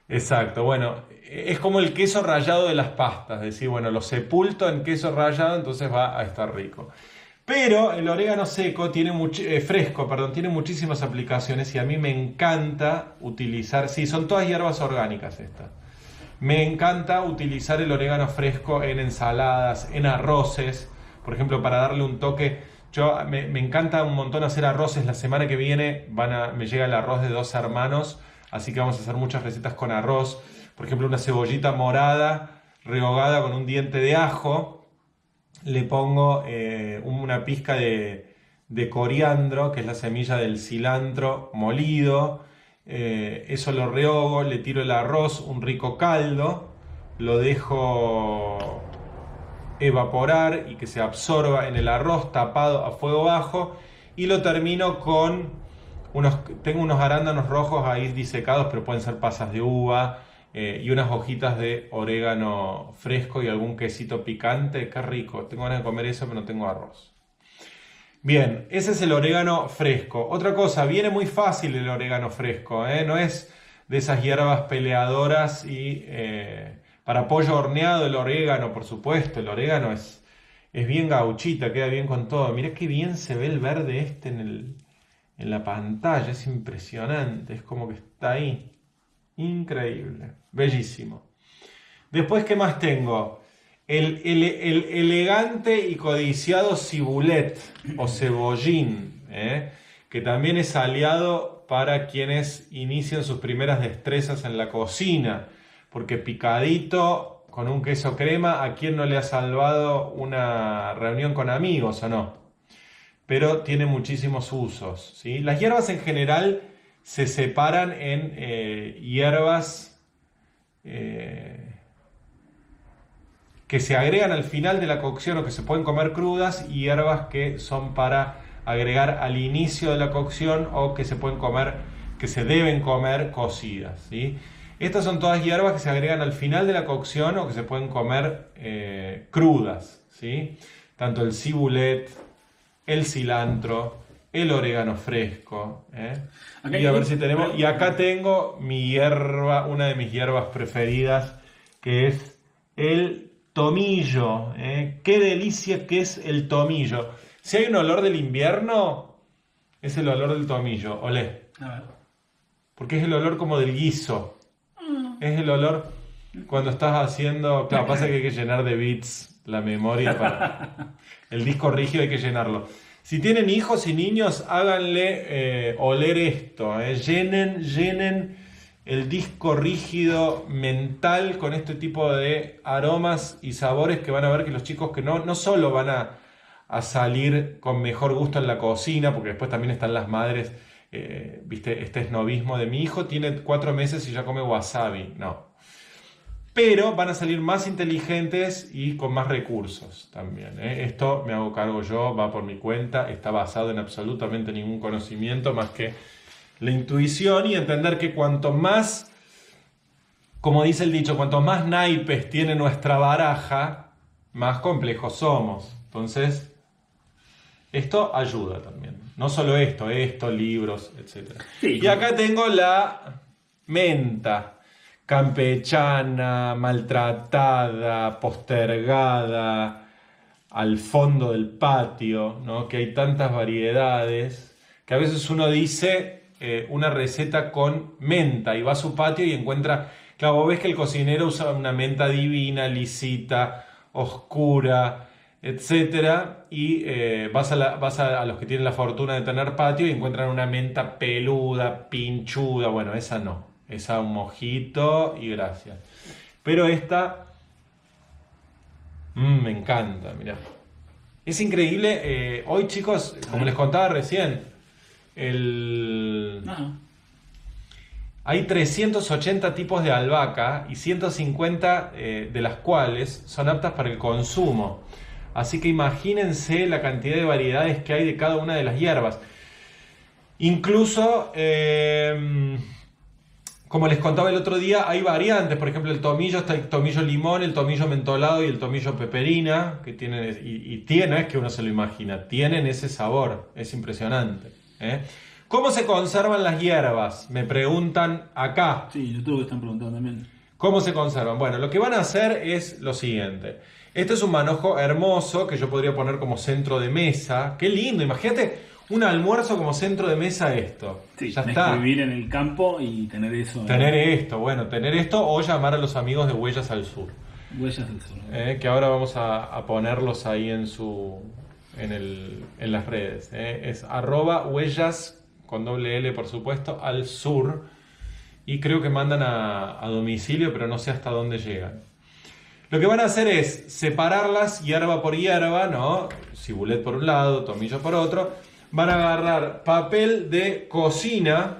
Exacto, bueno, es como el queso rallado de las pastas, es decir, bueno, lo sepulto en queso rallado, entonces va a estar rico. Pero el orégano seco tiene eh, fresco, perdón, tiene muchísimas aplicaciones y a mí me encanta utilizar, sí, son todas hierbas orgánicas estas. Me encanta utilizar el orégano fresco en ensaladas, en arroces, por ejemplo, para darle un toque. Yo me, encanta un montón hacer arroces. La semana que viene me llega el arroz de dos hermanos, así que vamos a hacer muchas recetas con arroz. Por ejemplo, una cebollita morada rehogada con un diente de ajo. Le pongo eh, una pizca de, de coriandro, que es la semilla del cilantro molido. Eh, eso lo rehogo, le tiro el arroz, un rico caldo, lo dejo evaporar y que se absorba en el arroz tapado a fuego bajo y lo termino con unos, tengo unos arándanos rojos ahí disecados, pero pueden ser pasas de uva eh, y unas hojitas de orégano fresco y algún quesito picante, qué rico, tengo ganas de comer eso, pero no tengo arroz. Bien, ese es el orégano fresco. Otra cosa, viene muy fácil el orégano fresco, ¿eh? no es de esas hierbas peleadoras y eh, para pollo horneado el orégano, por supuesto, el orégano es, es bien gauchita, queda bien con todo. Mirá qué bien se ve el verde este en, el, en la pantalla, es impresionante, es como que está ahí. Increíble, bellísimo. Después, ¿qué más tengo? el, elegante y codiciado cibulet o cebollín, ¿eh? que también es aliado para quienes inician sus primeras destrezas en la cocina, porque picadito con un queso crema, ¿a quién no le ha salvado una reunión con amigos o no? Pero tiene muchísimos usos. ¿sí? Las hierbas en general se separan en eh, hierbas eh, que se agregan al final de la cocción o que se pueden comer crudas y hierbas que son para agregar al inicio de la cocción o que se pueden comer, que se deben comer cocidas. ¿sí? Estas son todas hierbas que se agregan al final de la cocción o que se pueden comer eh, crudas. ¿sí? Tanto el cibulet, el cilantro, el orégano fresco. ¿eh? y a ver si tenemos. Y acá tengo mi hierba, una de mis hierbas preferidas, que es el tomillo. ¿eh? Qué delicia que es el tomillo. Si hay un olor del invierno, es el olor del tomillo. Olé. Porque es el olor como del guiso. Mm. Es el olor cuando estás haciendo. Claro, pasa que hay que llenar de bits la memoria para. <laughs> El disco rígido hay que llenarlo. Si tienen hijos y niños, háganle eh, oler esto. ¿eh? Llenen, llenen el disco rígido mental con este tipo de aromas y sabores que van a ver que los chicos que no, no solo van a, salir con mejor gusto en la cocina, porque después también están las madres, eh, viste, este esnovismo de mi hijo tiene cuatro meses y ya come wasabi, no. Pero van a salir más inteligentes y con más recursos también. ¿eh? Esto me hago cargo yo, va por mi cuenta, está basado en absolutamente ningún conocimiento más que la intuición y entender que cuanto más, como dice el dicho, cuanto más naipes tiene nuestra baraja, más complejos somos. Entonces, esto ayuda también. No solo esto, esto, libros, etc. y acá tengo la menta campechana, maltratada, postergada, al fondo del patio, ¿no? que hay tantas variedades, que a veces uno dice, eh, una receta con menta y va a su patio y encuentra, claro, vos ves que el cocinero usa una menta divina, lisita, oscura, etcétera, y eh, vas, a, vas a, los que tienen la fortuna de tener patio y encuentran una menta peluda, pinchuda, bueno, esa no, esa un mojito y gracias. Pero esta Mm, me encanta, mirá. Es increíble. eh, hoy, chicos, como les contaba recién, el... No, hay 380 tipos de albahaca y 150 eh, de las cuales son aptas para el consumo. Así que imagínense la cantidad de variedades que hay de cada una de las hierbas. Incluso, eh, como les contaba el otro día, hay variantes. Por ejemplo, el tomillo está el tomillo limón, el tomillo mentolado y el tomillo peperina, que tienen, y, y tiene, es que uno se lo imagina, tienen ese sabor. Es impresionante. ¿eh? ¿Cómo se conservan las hierbas? Me preguntan acá. sí, YouTube que están preguntando también. ¿Cómo se conservan? Bueno, lo que van a hacer es lo siguiente. Este es un manojo hermoso que yo podría poner como centro de mesa. Qué lindo, imagínate un almuerzo como centro de mesa esto. Sí, ya está. vivir en el campo y tener eso. Tener esto, bueno, tener esto o llamar a los amigos de Huellas al Sur. Huellas del sur. eh, que ahora vamos a, a ponerlos ahí en su en, el, en las redes. eh. Es arroba huellas con doble L por supuesto al sur y creo que mandan a, a domicilio pero no sé hasta dónde llegan. Lo que van a hacer es separarlas hierba por hierba, ¿no? Cibulet por un lado, tomillo por otro. Van a agarrar papel de cocina.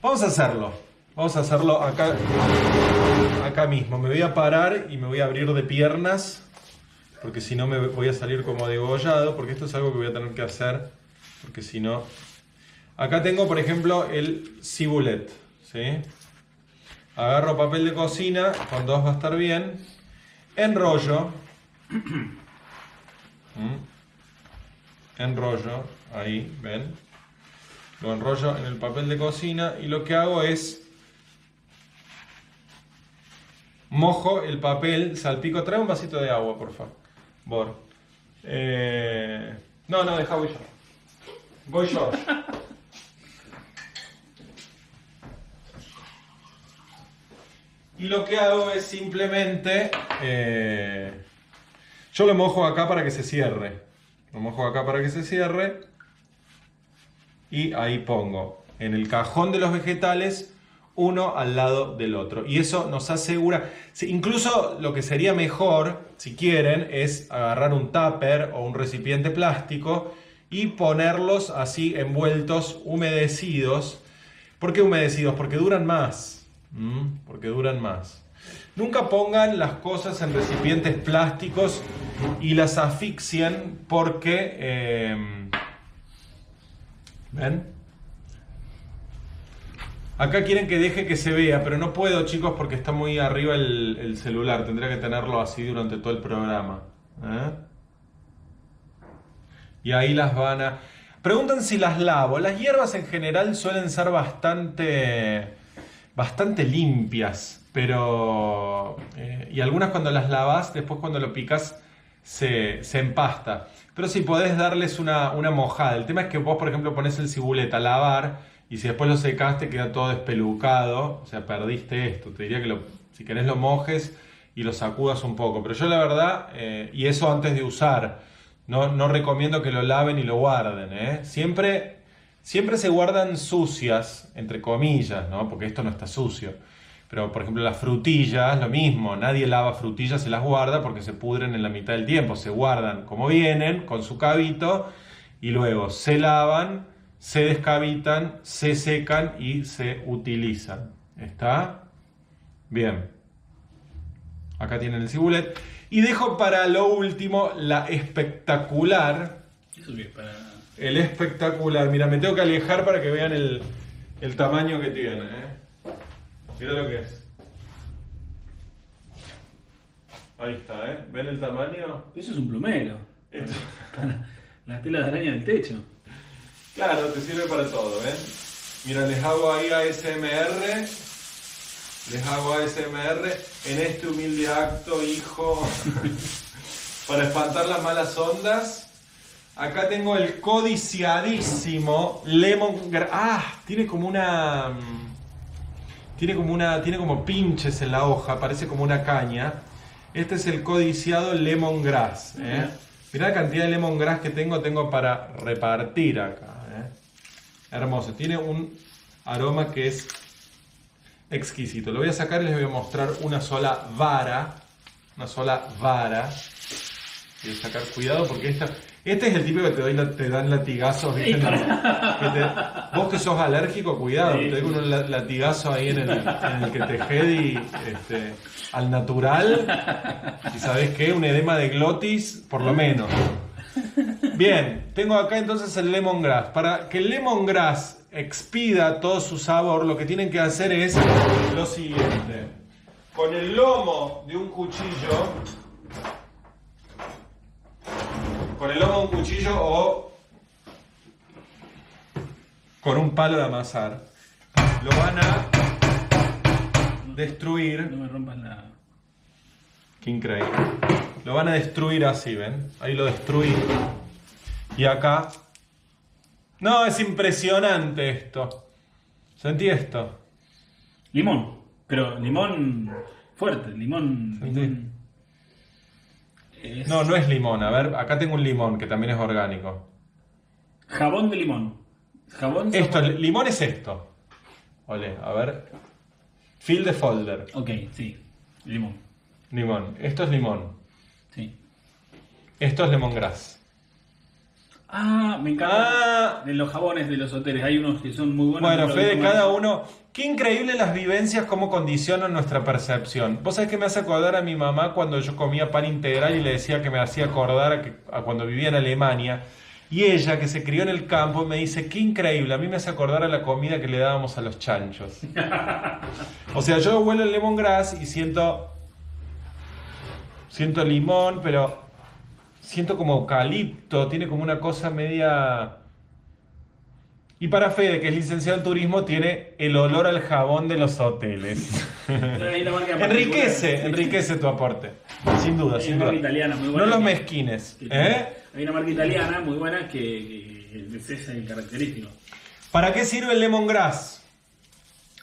Vamos a hacerlo. Vamos a hacerlo acá, acá mismo. Me voy a parar y me voy a abrir de piernas. Porque si no me voy a salir como degollado. Porque esto es algo que voy a tener que hacer. Porque si no... Acá tengo, por ejemplo, el cibulet. ¿sí? Agarro papel de cocina, con dos va a estar bien. Enrollo. <clears throat> ¿Mm? Enrollo, ahí, ¿ven? Lo enrollo en el papel de cocina y lo que hago es mojo el papel, salpico. Trae un vasito de agua, por favor. Eh, no, no, deja voy yo. Voy yo. Y lo que hago es simplemente. eh, yo lo mojo acá para que se cierre. Lo mojo acá para que se cierre. Y ahí pongo en el cajón de los vegetales uno al lado del otro. Y eso nos asegura. incluso lo que sería mejor, si quieren, es agarrar un tupper o un recipiente plástico y ponerlos así envueltos, humedecidos. ¿Por qué humedecidos? Porque duran más. ¿Mm? Porque duran más. Nunca pongan las cosas en recipientes plásticos y las asfixien porque... eh, ¿Ven? Acá quieren que deje que se vea, pero no puedo, chicos, porque está muy arriba el, el celular. Tendría que tenerlo así durante todo el programa. ¿eh? Y ahí las van a... Preguntan si las lavo. Las hierbas en general suelen ser bastante, bastante limpias, pero... eh, y algunas cuando las lavas, después cuando lo picas, se, se empasta. Pero si podés darles una, una mojada. El tema es que vos, por ejemplo, pones el cibulet a lavar y si después lo secaste queda todo despelucado, o sea, perdiste esto. Te diría que si querés lo mojes y lo sacudas un poco. Pero yo la verdad, eh, y eso antes de usar, no, no recomiendo que lo laven y lo guarden. ¿eh? Siempre, siempre se guardan sucias, entre comillas, ¿no? porque esto no está sucio. Pero, por ejemplo, las frutillas, lo mismo. Nadie lava frutillas, se las guarda porque se pudren en la mitad del tiempo. Se guardan como vienen, con su cabito, y luego se lavan, se descabitan, se secan y se utilizan. ¿Está? Bien. Acá tienen el cibulet. Y dejo para lo último la espectacular. El espectacular. Mira, me tengo que alejar para que vean el, el tamaño que tiene. ¿eh? Mira lo que es. Ahí está, ¿eh? ¿Ven el tamaño? Eso es un plumero. Esto- <laughs> Para las telas de araña del techo. Claro, te sirve para todo, ¿ven? Mira, les hago ahí ASMR. Les hago ASMR en este humilde acto, hijo, <laughs> para espantar las malas ondas. Acá tengo el codiciadísimo Lemon Ah, tiene como una. Tiene como una. Tiene como pinches en la hoja, parece como una caña. Este es el codiciado lemongrass. ¿eh? Mirá la cantidad de lemongrass que tengo, tengo para repartir acá. ¿eh? Hermoso. Tiene un aroma que es exquisito. Lo voy a sacar y les voy a mostrar una sola vara. una sola vara. Quiero sacar cuidado porque esta, este es el tipo que te, doy, te dan latigazos. vos que sos alérgico, cuidado, Sí. te doy un la- latigazo ahí en el, en el que te jedi este, al natural. Y sabés qué, un edema de glotis, por lo menos. Bien, tengo acá entonces el lemongrass. Para que el lemongrass expida todo su sabor, lo que tienen que hacer es lo siguiente. Con el lomo de un cuchillo, con el lomo de un cuchillo o con un palo de amasar, lo van a destruir. No me rompas la. Qué increíble. Lo van a destruir así, ¿ven? Ahí lo destruí. Y acá. No, es impresionante esto. ¿Sentí esto? Limón. Pero limón fuerte, limón. Es No, no es limón. A ver, acá tengo un limón que también es orgánico. Jabón de limón. Jabón. Esto, limón es esto. Ole, a ver. Fill the folder. Ok, sí. Limón. Limón. Esto es limón. Sí. Esto es lemongrass. Ah, me encanta. Ah. De los jabones de los hoteles. Hay unos que son muy buenos. Bueno, Fede, cada uno. Qué increíble las vivencias, cómo condicionan nuestra percepción. Vos sabés que me hace acordar a mi mamá cuando yo comía pan integral y le decía que me hacía acordar a, que- a cuando vivía en Alemania. Y ella, que se crió en el campo, me dice: Qué increíble, a mí me hace acordar a la comida que le dábamos a los chanchos. <laughs> o sea, yo huelo el lemongrass y siento. Siento limón, pero siento como eucalipto, tiene como una cosa media. Y para Fede, que es licenciado en turismo, tiene el olor al jabón de los hoteles. Enriquece, enriquece tu aporte. Sin duda, Hay sin una duda. marca italiana muy buena. No los que- mezquines. que- ¿eh? Hay una marca italiana muy buena que, que- que es ese característico. ¿Para qué sirve el lemongrass?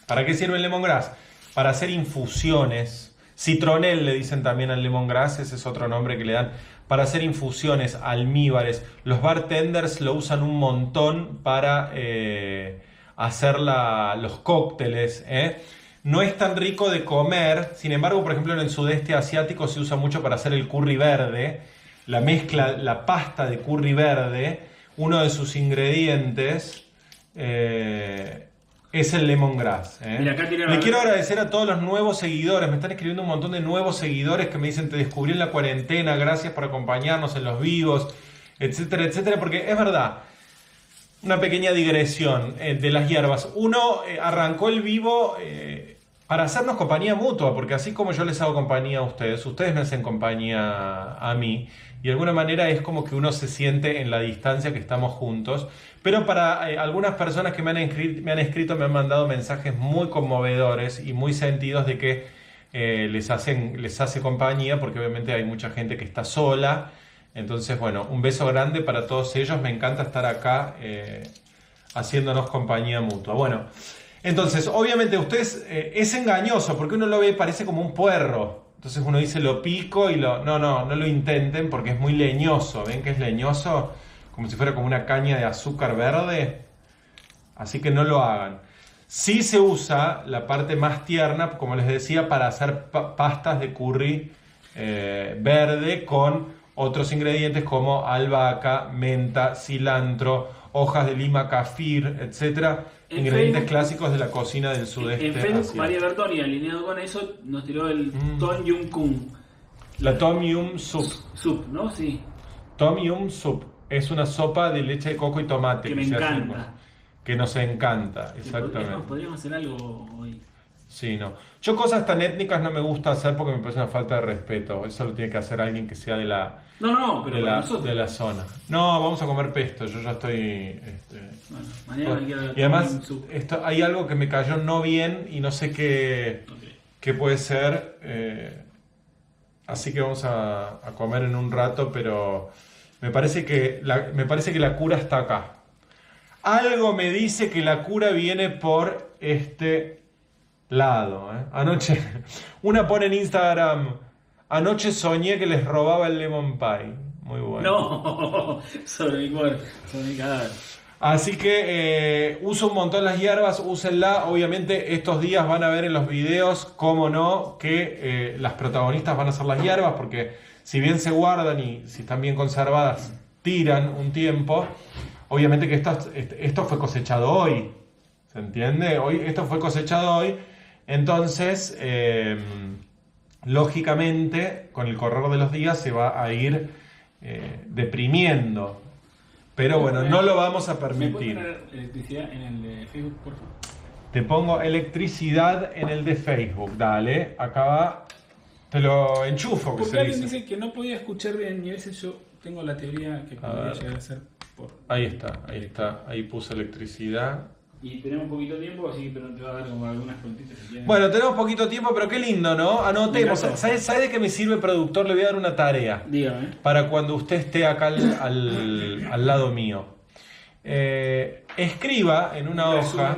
¿Para qué sirve el lemongrass? Para hacer infusiones. Citronel le dicen también al lemongrass, ese es otro nombre que le dan. Para hacer infusiones, almíbares. Los bartenders lo usan un montón para eh, hacer los cócteles. ¿eh? No es tan rico de comer, sin embargo, por ejemplo, en el sudeste asiático se usa mucho para hacer el curry verde. La mezcla, la pasta de curry verde, uno de sus ingredientes eh, es el lemongrass. ¿eh? Mira, acá Le la- quiero agradecer a todos los nuevos seguidores. Me están escribiendo un montón de nuevos seguidores que me dicen te descubrí en la cuarentena, gracias por acompañarnos en los vivos, etcétera, etcétera. Porque es verdad, una pequeña digresión eh, de las hierbas. Uno eh, arrancó el vivo eh, para hacernos compañía mutua, porque así como yo les hago compañía a ustedes, ustedes me hacen compañía a mí, y de alguna manera es como que uno se siente en la distancia que estamos juntos. Pero para eh, algunas personas que me han, escrito, me han mandado mensajes muy conmovedores y muy sentidos de que eh, les, hacen, les hace compañía, porque obviamente hay mucha gente que está sola. Entonces, bueno, un beso grande para todos ellos. Me encanta estar acá eh, haciéndonos compañía mutua. Bueno, entonces, obviamente, ustedes es engañoso porque uno lo ve, parece como un puerro. Entonces uno dice lo pico y lo. No, no, no lo intenten porque es muy leñoso. ¿Ven que es leñoso? Como si fuera como una caña de azúcar verde. Así que no lo hagan. Sí se usa la parte más tierna, como les decía, para hacer pa- pastas de curry eh, verde con otros ingredientes como albahaca, menta, cilantro, hojas de lima, kafir, En ingredientes Facebook- clásicos de la cocina del sudeste. En Facebook, asiático. María Bertoni, alineado con eso, nos tiró el Mm. Ton Yung Kung La Tom Yum Soup. Soup, ¿no? Sí. Tom Yum Soup es una sopa de leche de coco y tomate Que me encanta. que nos encanta, Podríamos, exactamente. podríamos hacer algo hoy. Sí, no. Yo cosas tan étnicas no me gusta hacer porque me parece una falta de respeto. Eso lo tiene que hacer alguien que sea de la, No, no, pero de la, de la zona. No, vamos a comer pesto. Yo ya estoy. este, Bueno, mañana cualquiera y además, esto, hay algo que me cayó no bien y no sé qué, qué puede ser. eh, así que vamos a, a comer en un rato, pero me parece que la, me parece que la cura está acá. Algo me dice que la cura viene por este lado. ¿eh? Anoche, <laughs> una pone en Instagram, anoche soñé que les robaba el lemon pie. Muy bueno. No, <laughs> sobre mi cuerpo, sobre mi cadáver. Así que eh, uso un montón las hierbas, úsenla. Obviamente estos días van a ver en los videos, cómo no, que eh, las protagonistas van a ser las hierbas, porque si bien se guardan y si están bien conservadas, tiran un tiempo. Obviamente que esto, esto fue cosechado hoy, ¿se entiende? Hoy, esto fue cosechado hoy, entonces, em, lógicamente, con el correr de los días se va a ir eh, deprimiendo. Pero bueno, no lo vamos a permitir. ¿Me poner electricidad en el de Facebook, por favor? Te pongo electricidad en el de Facebook, dale. Acá va. Te lo enchufo. Que Porque alguien dice. que no podía escuchar bien y a veces yo tengo la teoría que podría llegar a ser por... Ahí está, ahí está. Ahí puse electricidad. Y tenemos poquito tiempo, así que te va a dar como algunas puntitas Bueno, tenemos poquito tiempo, pero qué lindo, ¿no? Anotemos. ¿Sabes, ¿Sabe de qué me sirve el productor? Le voy a dar una tarea. Dígame. Para cuando usted esté acá al, al, lado mío. Eh, escriba en una hoja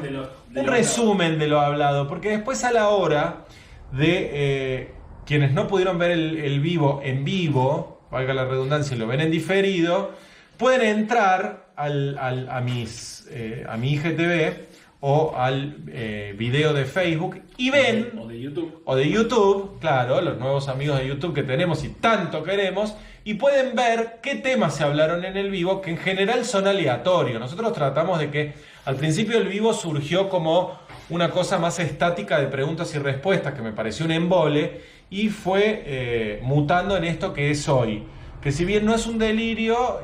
un resumen de lo hablado, porque después a la hora de eh, quienes no pudieron ver el, el vivo en vivo, valga la redundancia, y lo ven en diferido, pueden entrar al, a, mis, eh, a mi IGTV o al eh, video de Facebook y ven... O de YouTube. O de YouTube, claro, los nuevos amigos de YouTube que tenemos y tanto queremos, y pueden ver qué temas se hablaron en el vivo, que en general son aleatorios. Nosotros tratamos de que al principio el vivo surgió como una cosa más estática de preguntas y respuestas, que me pareció un embole, y fue eh, mutando en esto que es hoy. Que si bien no es un delirio,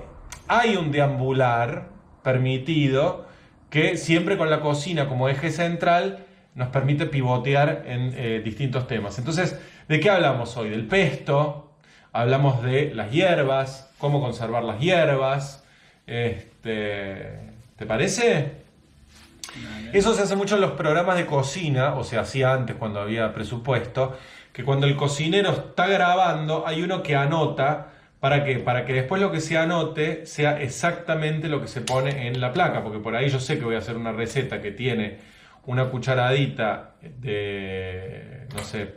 hay un deambular permitido que siempre con la cocina como eje central nos permite pivotear en eh, distintos temas. Entonces, ¿de qué hablamos hoy? Del pesto, hablamos de las hierbas, cómo conservar las hierbas. Este, ¿Te parece? Eso se hace mucho en los programas de cocina, o se hacía antes cuando había presupuesto, que cuando el cocinero está grabando hay uno que anota ¿Para qué? Para que después lo que se anote sea exactamente lo que se pone en la placa, porque por ahí yo sé que voy a hacer una receta que tiene una cucharadita de, no sé,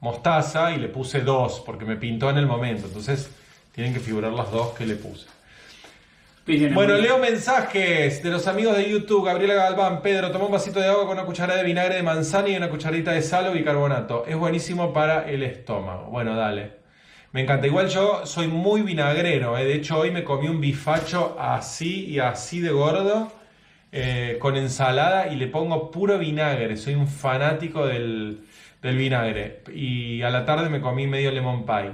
mostaza y le puse dos, porque me pintó en el momento. Entonces tienen que figurar las dos que le puse. Bueno, leo mensajes de los amigos de YouTube. Gabriela Galván, Pedro, toma un vasito de agua con una cucharada de vinagre de manzana y una cucharita de sal o bicarbonato. Es buenísimo para el estómago. Bueno, dale. Me encanta. Igual yo soy muy vinagrero. ¿eh? De hecho, hoy me comí un bifacho así y así de gordo. Eh, con ensalada y le pongo puro vinagre. Soy un fanático del, vinagre. Y a la tarde me comí medio lemon pie.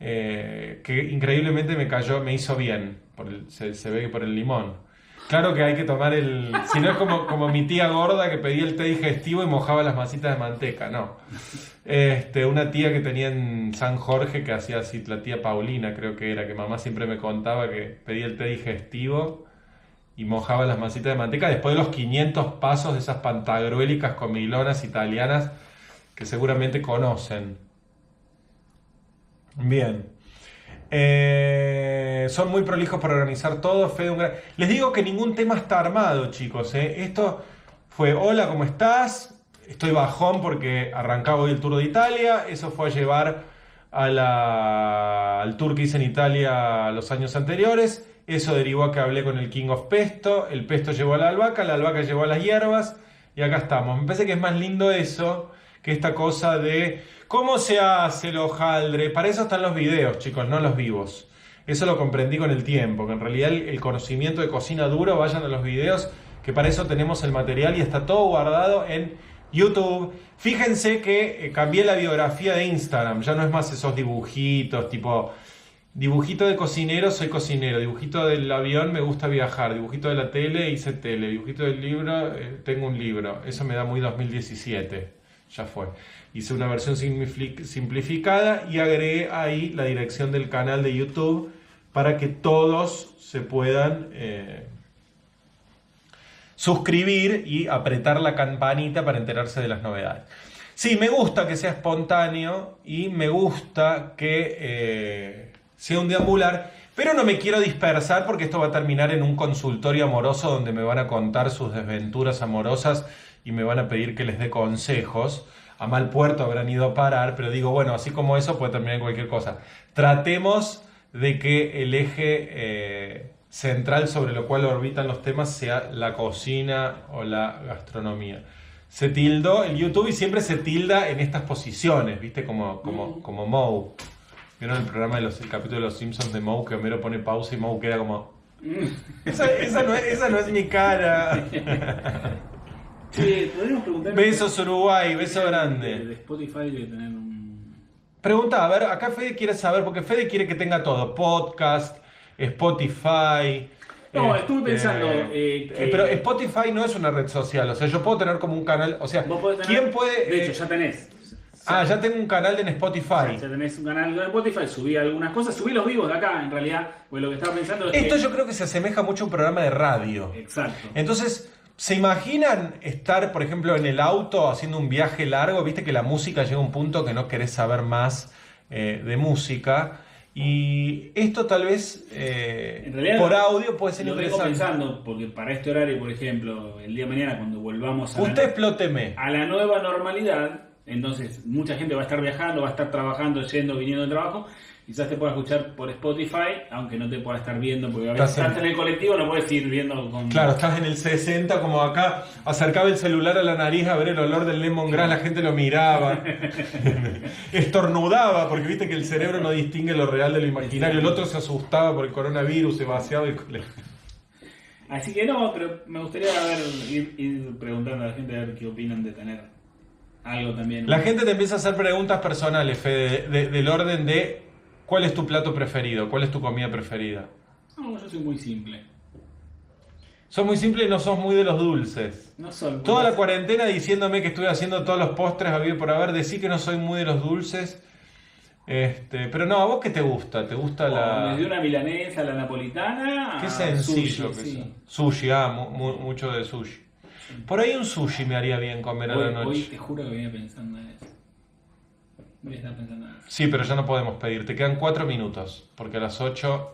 Eh, que increíblemente me cayó, me hizo bien. Se, ve que por el limón. Claro que hay que tomar el. Si no es como, como mi tía gorda que pedía el té digestivo y mojaba las masitas de manteca, no. Este, una tía que tenía en San Jorge que hacía así, la tía Paulina creo que era, que mamá siempre me contaba que pedía el té digestivo y mojaba las masitas de manteca después de los 500 pasos de esas pantagruélicas comilonas italianas que seguramente conocen. Bien. Eh, son muy prolijos para organizar todo. Les digo que ningún tema está armado, chicos. Eh. Esto fue, hola, ¿cómo estás? Estoy bajón porque arrancaba hoy el Tour de Italia. Eso fue a llevar al tour que hice en Italia los años anteriores. Eso derivó a que hablé con el King of Pesto. El Pesto llevó a la albahaca, la albahaca llevó a las hierbas. Y acá estamos. Me parece que es más lindo eso que esta cosa de ¿Cómo se hace el hojaldre? Para eso están los videos, chicos, no los vivos. Eso lo comprendí con el tiempo, que en realidad el, conocimiento de cocina duro, vayan a los videos, que para eso tenemos el material y está todo guardado en YouTube. Fíjense que eh, cambié la biografía de Instagram, ya no es más esos dibujitos, tipo dibujito de cocinero, soy cocinero, dibujito del avión, me gusta viajar, dibujito de la tele, hice tele, dibujito del libro, eh, tengo un libro. Eso me da muy 2017, ya fue hice una versión simplificada y agregué ahí la dirección del canal de YouTube para que todos se puedan eh, suscribir y apretar la campanita para enterarse de las novedades. Sí, me gusta que sea espontáneo y me gusta que eh, sea un deambular, pero no me quiero dispersar porque esto va a terminar en un consultorio amoroso donde me van a contar sus desventuras amorosas y me van a pedir que les dé consejos a mal puerto habrán ido a parar, pero digo, bueno, así como eso puede terminar en cualquier cosa. Tratemos de que el eje eh, central sobre lo cual orbitan los temas sea la cocina o la gastronomía. Se tildó el YouTube y siempre se tilda en estas posiciones, ¿viste? Como, como, como Moe. ¿Vieron el programa de los el capítulo de los Simpsons de Moe que Homero pone pausa y Moe queda como. Esa, esa no, es, esa no es mi cara. <laughs> Sí, podríamos preguntar. Besos Uruguay, beso De, grande. de Spotify debe tener un. Pregunta, a ver, acá Fede quiere saber, porque Fede quiere que tenga todo, podcast, Spotify. No, este, estuve pensando, eh, que- eh, pero Spotify no es una red social, o sea, yo puedo tener como un canal, o sea, tener- ¿quién puede...? De eh, hecho, ya tenés. ah, ya tengo un canal en Spotify. Ya tenés un canal de Spotify, subí algunas cosas, subí los vivos de acá, en realidad. Pues lo que estaba pensando es Esto que. yo creo que se asemeja mucho a un programa de radio. Exacto. Entonces, ¿se imaginan estar, por ejemplo, en el auto haciendo un viaje largo? Viste que la música llega a un punto que no querés saber más eh, de música. Y esto tal vez eh, En realidad, por audio puede ser lo interesante. pensando, porque para este horario, por ejemplo, el día de mañana, cuando volvamos a, Usted la, explóteme. a la nueva normalidad, entonces mucha gente va a estar viajando, va a estar trabajando, yendo, viniendo de trabajo. Quizás te pueda escuchar por Spotify, aunque no te pueda estar viendo, porque a veces Estás en- estás en el colectivo, no puedes ir viendo con. Claro, estás en el 60 como acá, acercaba el celular a la nariz a ver el olor del lemongrass, la gente lo miraba, <laughs> estornudaba, porque viste que el cerebro no distingue lo real de lo imaginario, el otro se asustaba por el coronavirus, se vaciaba el colegio. Así que no, pero me gustaría ver, ir, ir preguntando a la gente a ver qué opinan de tener algo también. La gente te empieza a hacer preguntas personales, Fede, de- del orden de cuál es tu plato preferido, cuál es tu comida preferida. No, yo soy muy simple. Sos muy simple y no sos muy de los dulces. No soy. Toda la cuarentena diciéndome que estoy haciendo todos los postres habido por haber, decí que no soy muy de los dulces. Este, pero no, ¿a vos qué te gusta? ¿Te gusta la...? Desde una milanesa a la napolitana. Qué a sencillo sushi, que sí. Sushi, ah, mu- mu- mucho de sushi. Por ahí un sushi me haría bien comer a Hoy, la hoy noche. te juro que venía pensando en eso. Voy a estar pensando en eso. Sí, pero ya no podemos pedir. Te quedan cuatro minutos, porque a las ocho...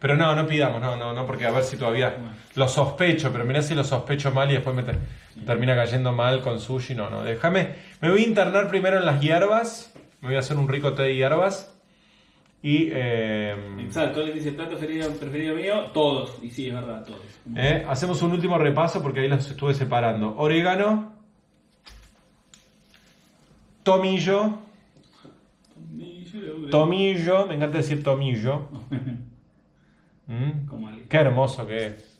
Pero no, no pidamos, no, no, no, porque a ver si todavía lo sospecho, pero mirá si lo sospecho mal y después me te- termina cayendo mal con sushi. No, no, déjame. Me voy a internar primero en las hierbas. Me voy a hacer un rico té de hierbas. Y... eh, Exacto, alguien dice plato preferido, preferido mío, todos. Y sí, es verdad, todos. Eh, hacemos un último repaso porque ahí los estuve separando. Orégano, tomillo, tomillo, me encanta decir tomillo. <laughs> Mm. Qué hermoso que es.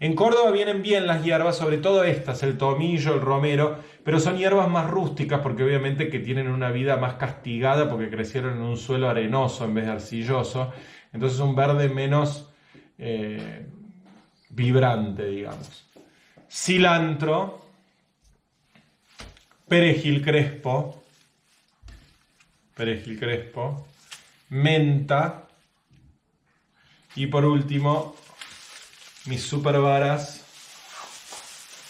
En Córdoba vienen bien las hierbas, sobre todo estas, el tomillo, el romero, pero son hierbas más rústicas porque obviamente que tienen una vida más castigada porque crecieron en un suelo arenoso en vez de arcilloso. Entonces un verde menos eh, vibrante, digamos. Cilantro, perejil crespo, perejil crespo, menta y por último mis super varas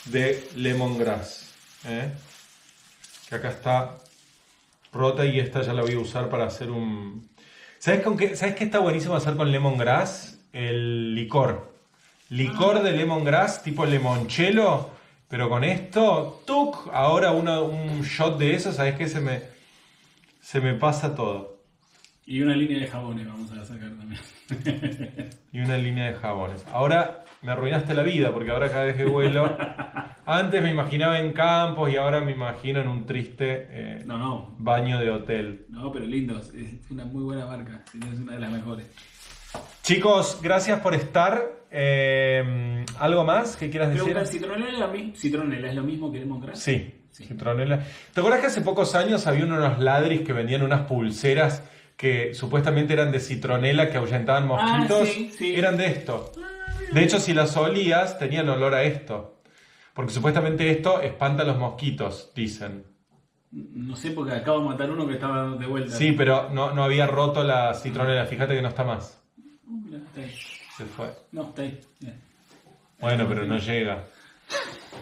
de lemongrass. ¿eh? Que acá está rota y esta ya la voy a usar para hacer un... ¿Sabes, con qué, ¿Sabes qué está buenísimo hacer con lemongrass? El licor. Licor de lemongrass tipo limoncello, pero con esto, ¡tuc! Ahora un shot de eso, ¿sabes qué? Se me, se me pasa todo. Y una línea de jabones vamos a sacar también. <laughs> Y una línea de jabones. Ahora me arruinaste la vida porque ahora cada vez que vuelo. Antes me imaginaba en campos y ahora me imagino en un triste eh, No, no. baño de hotel. No, pero lindo. Es una muy buena marca. Es una de las mejores. Chicos, gracias por estar. Eh, ¿Algo más que quieras decir? ¿citronela es, lo mi- citronela es lo mismo que? Sí, Sí. Citronela. ¿Te acuerdas que hace pocos años había unos ladris que vendían unas pulseras que supuestamente eran de citronela que ahuyentaban mosquitos? Ah, sí, sí. Eran de esto. De hecho, si las olías, tenían olor a esto. Porque supuestamente esto espanta a los mosquitos, dicen. No sé, porque acabo de matar uno que estaba de vuelta. Sí, pero no, no había roto la citronela. Fíjate que no está más. Uh, mirá, está ahí. Se fue. No, está ahí. Bueno, pero no llega.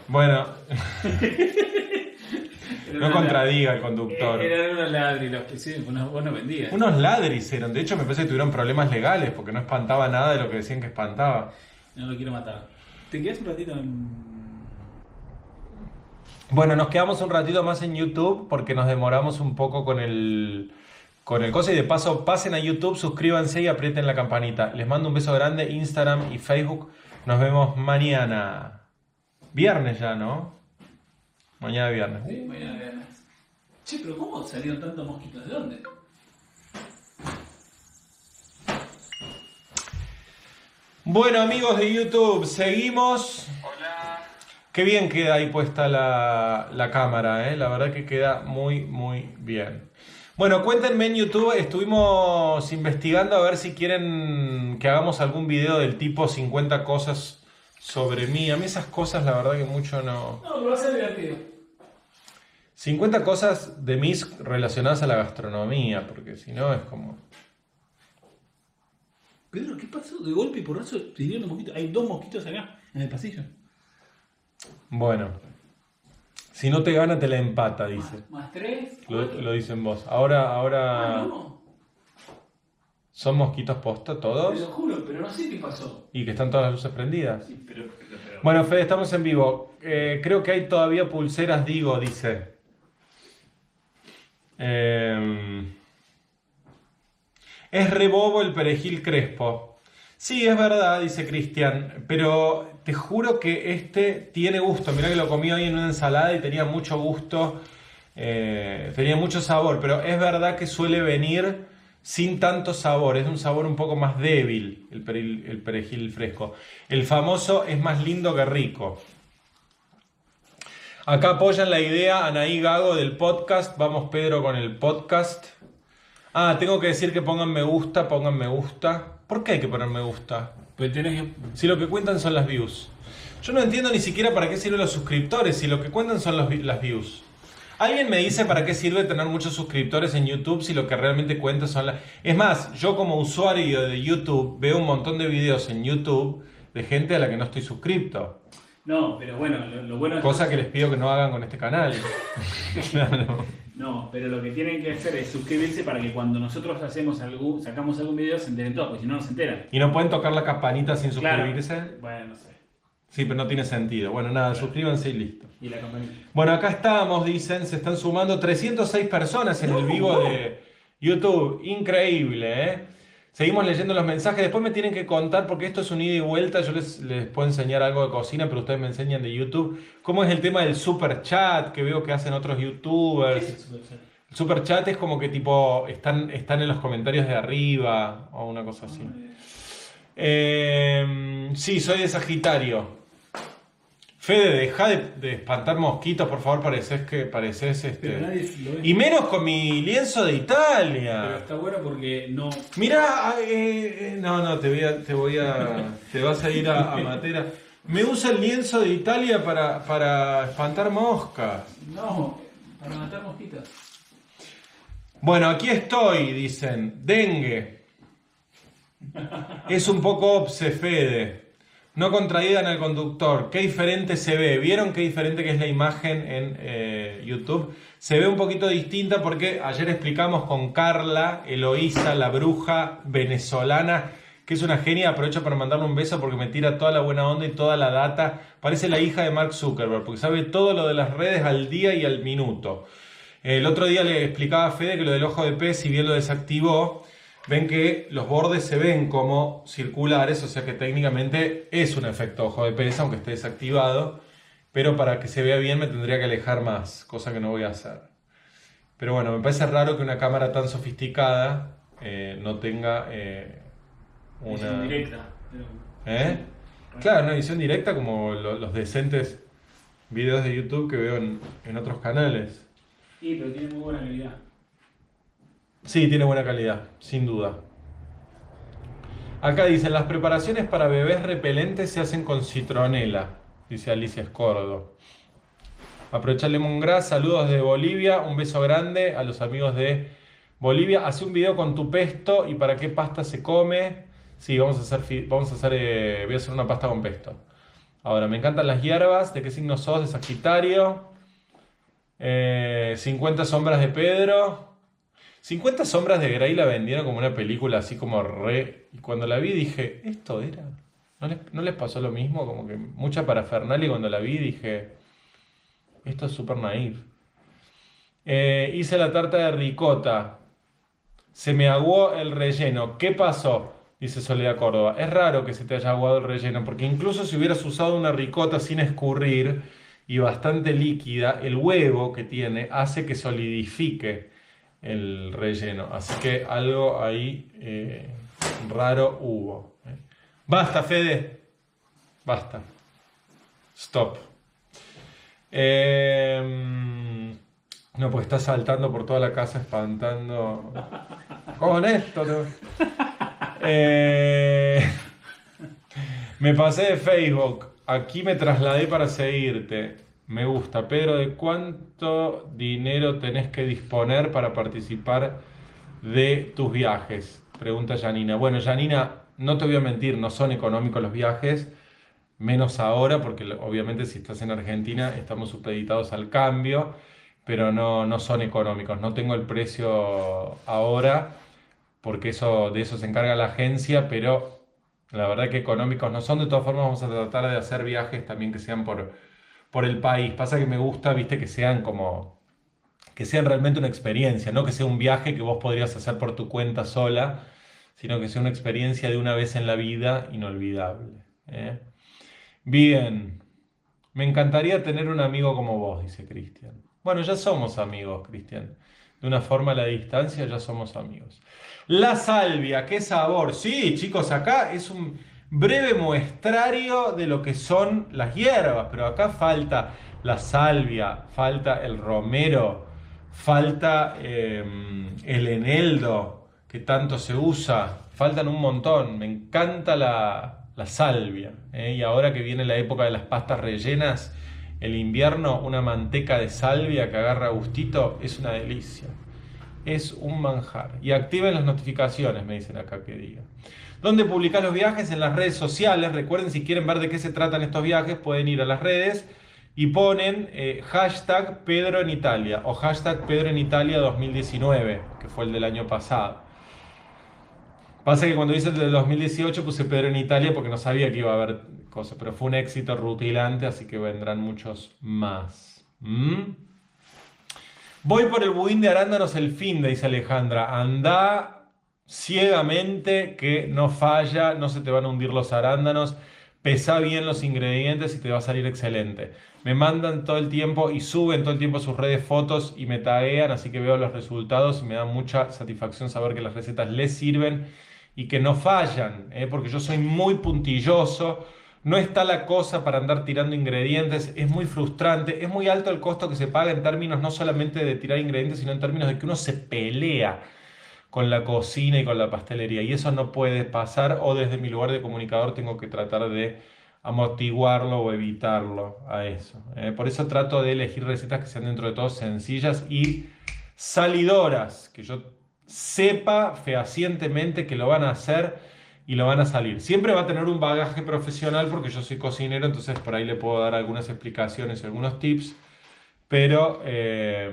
Bueno, <laughs> no contradiga al conductor. Eran unos ladri los que sí, unos vos no vendías. Unos ladris eran. De hecho, me parece que tuvieron problemas legales porque no espantaba nada de lo que decían que espantaba. No lo quiero matar. ¿Te quedas un ratito en... Bueno, nos quedamos un ratito más en YouTube porque nos demoramos un poco con el con el coso y de paso pasen a YouTube, suscríbanse y aprieten la campanita. Les mando un beso grande, Instagram y Facebook. Nos vemos mañana. Viernes ya, ¿no? Mañana viernes. Sí, mañana viernes. Che, pero ¿cómo salieron tantos mosquitos? ¿De dónde? Bueno, amigos de YouTube, seguimos. Hola. Qué bien queda ahí puesta la, la cámara, ¿eh? La verdad que queda muy, muy bien. Bueno, cuéntenme en YouTube, estuvimos investigando a ver si quieren que hagamos algún video del tipo 50 cosas sobre mí. A mí esas cosas, la verdad que mucho no... No, pero va a ser divertido. 50 cosas de mí relacionadas a la gastronomía, porque si no es como... Pedro, ¿qué pasó? De golpe y porrazo te dieron mosquitos. Hay dos mosquitos acá, en el pasillo. Bueno, si no te gana te la empata, dice. Más, más tres. Lo, cuatro. lo dicen vos. Ahora, Ah, ahora... no. ¿Son mosquitos posta Te todos? lo juro, pero no sé qué pasó. Y que están todas las luces prendidas. Sí, pero, pero, pero- Bueno, Fede, estamos en vivo. Eh, creo que hay todavía pulseras, digo, dice. Eh, es rebobo el perejil crespo. Sí, es verdad, dice Cristian, pero te juro que este tiene gusto. Mirá que lo comí hoy en una ensalada y tenía mucho gusto, eh, tenía mucho sabor, pero es verdad que suele venir sin tanto sabor, es de un sabor un poco más débil el perejil, el perejil fresco. El famoso es más lindo que rico. Acá apoyan la idea Anaí Gago del podcast. Vamos Pedro con el podcast. Ah, tengo que decir que pongan me gusta, pongan me gusta. ¿Por qué hay que poner me gusta? Pues tenés que... Si lo que cuentan son las views. Yo no entiendo ni siquiera para qué sirven los suscriptores, si lo que cuentan son los las views. ¿Alguien me dice para qué sirve tener muchos suscriptores en YouTube si lo que realmente cuenta son las... Es más, yo como usuario de YouTube veo un montón de videos en YouTube de gente a la que no estoy suscripto. No, pero bueno, lo, lo bueno es... Cosa que les pido que no hagan con este canal. <laughs> Claro. No, pero lo que tienen que hacer es suscribirse para que cuando nosotros hacemos algún, sacamos algún video se enteren todos, porque si no, no se enteran. ¿Y no pueden tocar la campanita sin Claro. suscribirse? Bueno, no sé. Sí, pero no tiene sentido. Bueno, nada, suscríbanse y listo. Y la campanita. Bueno, acá estamos, dicen, se están sumando 306 personas en el vivo de YouTube. Increíble, ¿eh? Seguimos leyendo los mensajes. Después me tienen que contar, porque esto es un ida y vuelta. Yo les, les puedo enseñar algo de cocina, pero ustedes me enseñan de YouTube. ¿Cómo es el tema del super chat que veo que hacen otros ¿Qué YouTubers? el super chat? El super chat es como que tipo están, están en los comentarios de arriba o una cosa así. Eh, sí, soy de Sagitario. Fede, deja de, de espantar mosquitos, por favor, pareces que pareces Pero este. Y menos con mi lienzo de Pero Italia. está bueno porque no... Mira, no, no, te voy a, te voy a, te vas a ir a, a <laughs> Matera. Me usa el lienzo de Italia para, para espantar moscas. No, para matar mosquitos. Bueno, aquí estoy, dicen. Dengue. Es un poco obse, No contradigan al conductor. Qué diferente se ve. ¿Vieron qué diferente que es la imagen en eh, YouTube? Se ve un poquito distinta porque ayer explicamos con Carla Eloísa, la bruja venezolana, que es una genia. Aprovecho para mandarle un beso porque me tira toda la buena onda y toda la data. Parece la hija de Mark Zuckerberg porque sabe todo lo de las redes al día y al minuto. El otro día le explicaba a Fede que lo del ojo de pez, si bien lo desactivó, ven que los bordes se ven como circulares, o sea que técnicamente es un efecto ojo de pez, aunque esté desactivado, pero para que se vea bien me tendría que alejar más, cosa que no voy a hacer. Pero bueno, me parece raro que una cámara tan sofisticada eh, no tenga eh, una... directa. ¿Eh? Claro, una edición directa como lo- los decentes videos de YouTube que veo en, en otros canales. Sí, pero tiene muy buena calidad. Sí, tiene buena calidad, sin duda. Acá dicen, las preparaciones para bebés repelentes se hacen con citronela, dice Alicia Escordo. Aprovechar Lemongrass, saludos de Bolivia, un beso grande a los amigos de Bolivia. Hace un video con tu pesto y para qué pasta se come. Sí, vamos a hacer, vamos a hacer, eh, voy a hacer una pasta con pesto. Ahora, me encantan las hierbas. ¿De qué signo sos? De Sagitario. Eh, 50 sombras de Pedro. 50 sombras de Grey la vendieron como una película así como re... Y cuando la vi dije, ¿esto era? ¿No les, pasó lo mismo? Como que mucha parafernalia y cuando la vi dije, esto es súper naif. Eh, hice la tarta de ricota. Se me aguó el relleno. ¿Qué pasó? Dice Soledad Córdoba. Es raro que se te haya aguado el relleno, porque incluso si hubieras usado una ricota sin escurrir y bastante líquida, el huevo que tiene hace que solidifique el relleno. Así que algo ahí eh, raro hubo. ¿eh? Basta, Fede. Basta. Stop. Em, no, pues está saltando por toda la casa espantando. Con esto. Eh, me pasé de Facebook. Aquí me trasladé para seguirte. Me gusta. Pedro, ¿de cuánto dinero tenés que disponer para participar de tus viajes? Pregunta Janina. Bueno, Janina, no te voy a mentir, no son económicos los viajes, menos ahora, porque obviamente si estás en Argentina estamos supeditados al cambio, pero no, no son económicos. No tengo el precio ahora porque eso, de eso se encarga la agencia, pero la verdad que económicos no son. De todas formas, vamos a tratar de hacer viajes también que sean por, por el país. Pasa que me gusta, viste, que sean como, que sean realmente una experiencia, no que sea un viaje que vos podrías hacer por tu cuenta sola, sino que sea una experiencia de una vez en la vida inolvidable. ¿eh? Bien, me encantaría tener un amigo como vos, dice Cristian. Bueno, ya somos amigos, Cristian. De una forma a la distancia ya somos amigos. La salvia, qué sabor. Sí, chicos, acá es un breve muestrario de lo que son las hierbas, pero acá falta la salvia, falta el romero, falta em, el eneldo, que tanto se usa, faltan un montón. Me encanta la, salvia. ¿eh? Y ahora que viene la época de las pastas rellenas, el invierno, una manteca de salvia que agarra gustito es una delicia es un manjar. Y activen las notificaciones, me dicen acá que diga. ¿Dónde publicar los viajes? En las redes sociales. Recuerden, si quieren ver de qué se tratan estos viajes, pueden ir a las redes y ponen eh, hashtag Pedro en Italia o hashtag Pedro en Italia 2019, que fue el del año pasado. Pasa que cuando hice el del 2018 puse Pedro en Italia porque no sabía que iba a haber cosas, pero fue un éxito rutilante, así que vendrán muchos más. ¿Mm? Voy por el budín de arándanos el fin, dice Alejandra. Anda ciegamente, que no falla, no se te van a hundir los arándanos. Pesa bien los ingredientes y te va a salir excelente. Me mandan todo el tiempo y suben todo el tiempo sus redes fotos y me taguean, así que veo los resultados y me da mucha satisfacción saber que las recetas les sirven y que no fallan, ¿eh? porque yo soy muy puntilloso no está la cosa para andar tirando ingredientes, es muy frustrante, es muy alto el costo que se paga en términos no solamente de tirar ingredientes, sino en términos de que uno se pelea con la cocina y con la pastelería. Y eso no puede pasar o desde mi lugar de comunicador tengo que tratar de amortiguarlo o evitarlo a eso. ¿eh? por eso trato de elegir recetas que sean dentro de todo sencillas y salidoras, que yo sepa fehacientemente que lo van a hacer y lo van a salir. Siempre va a tener un bagaje profesional porque yo soy cocinero, entonces por ahí le puedo dar algunas explicaciones y algunos tips, pero eh,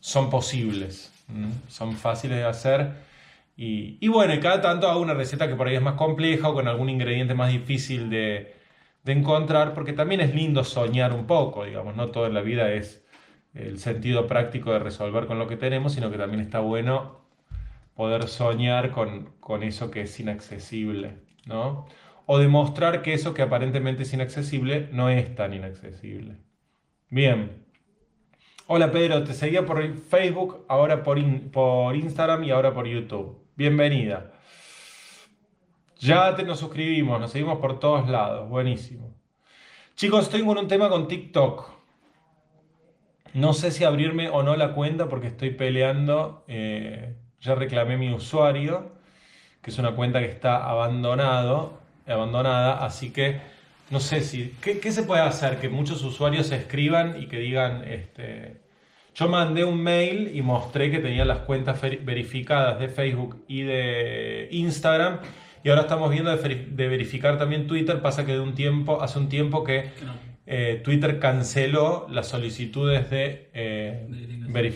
son posibles, son fáciles de hacer. Y, y, bueno, cada tanto hago una receta que por ahí es más compleja o con algún ingrediente más difícil de, de encontrar, porque también es lindo soñar un poco, digamos, no todo en la vida es el sentido práctico de resolver con lo que tenemos, sino que también está bueno poder soñar con, eso que es inaccesible, ¿no? O demostrar que eso que aparentemente es inaccesible no es tan inaccesible. Bien. Hola Pedro, te seguía por Facebook, ahora por, por Instagram y ahora por YouTube. Bienvenida. Ya te nos suscribimos, nos seguimos por todos lados. Buenísimo. Chicos, estoy con un tema con TikTok. No sé si abrirme o no la cuenta porque estoy peleando eh, ya reclamé mi usuario, que es una cuenta que está abandonado, abandonada, así que no sé si, ¿qué, se puede hacer? Que muchos usuarios escriban y que digan, este, yo mandé un mail y mostré que tenía las cuentas verificadas de Facebook y de Instagram. Y ahora estamos viendo de, verificar también Twitter. Pasa que de un tiempo, hace un tiempo que eh, Twitter canceló las solicitudes de eh, verificación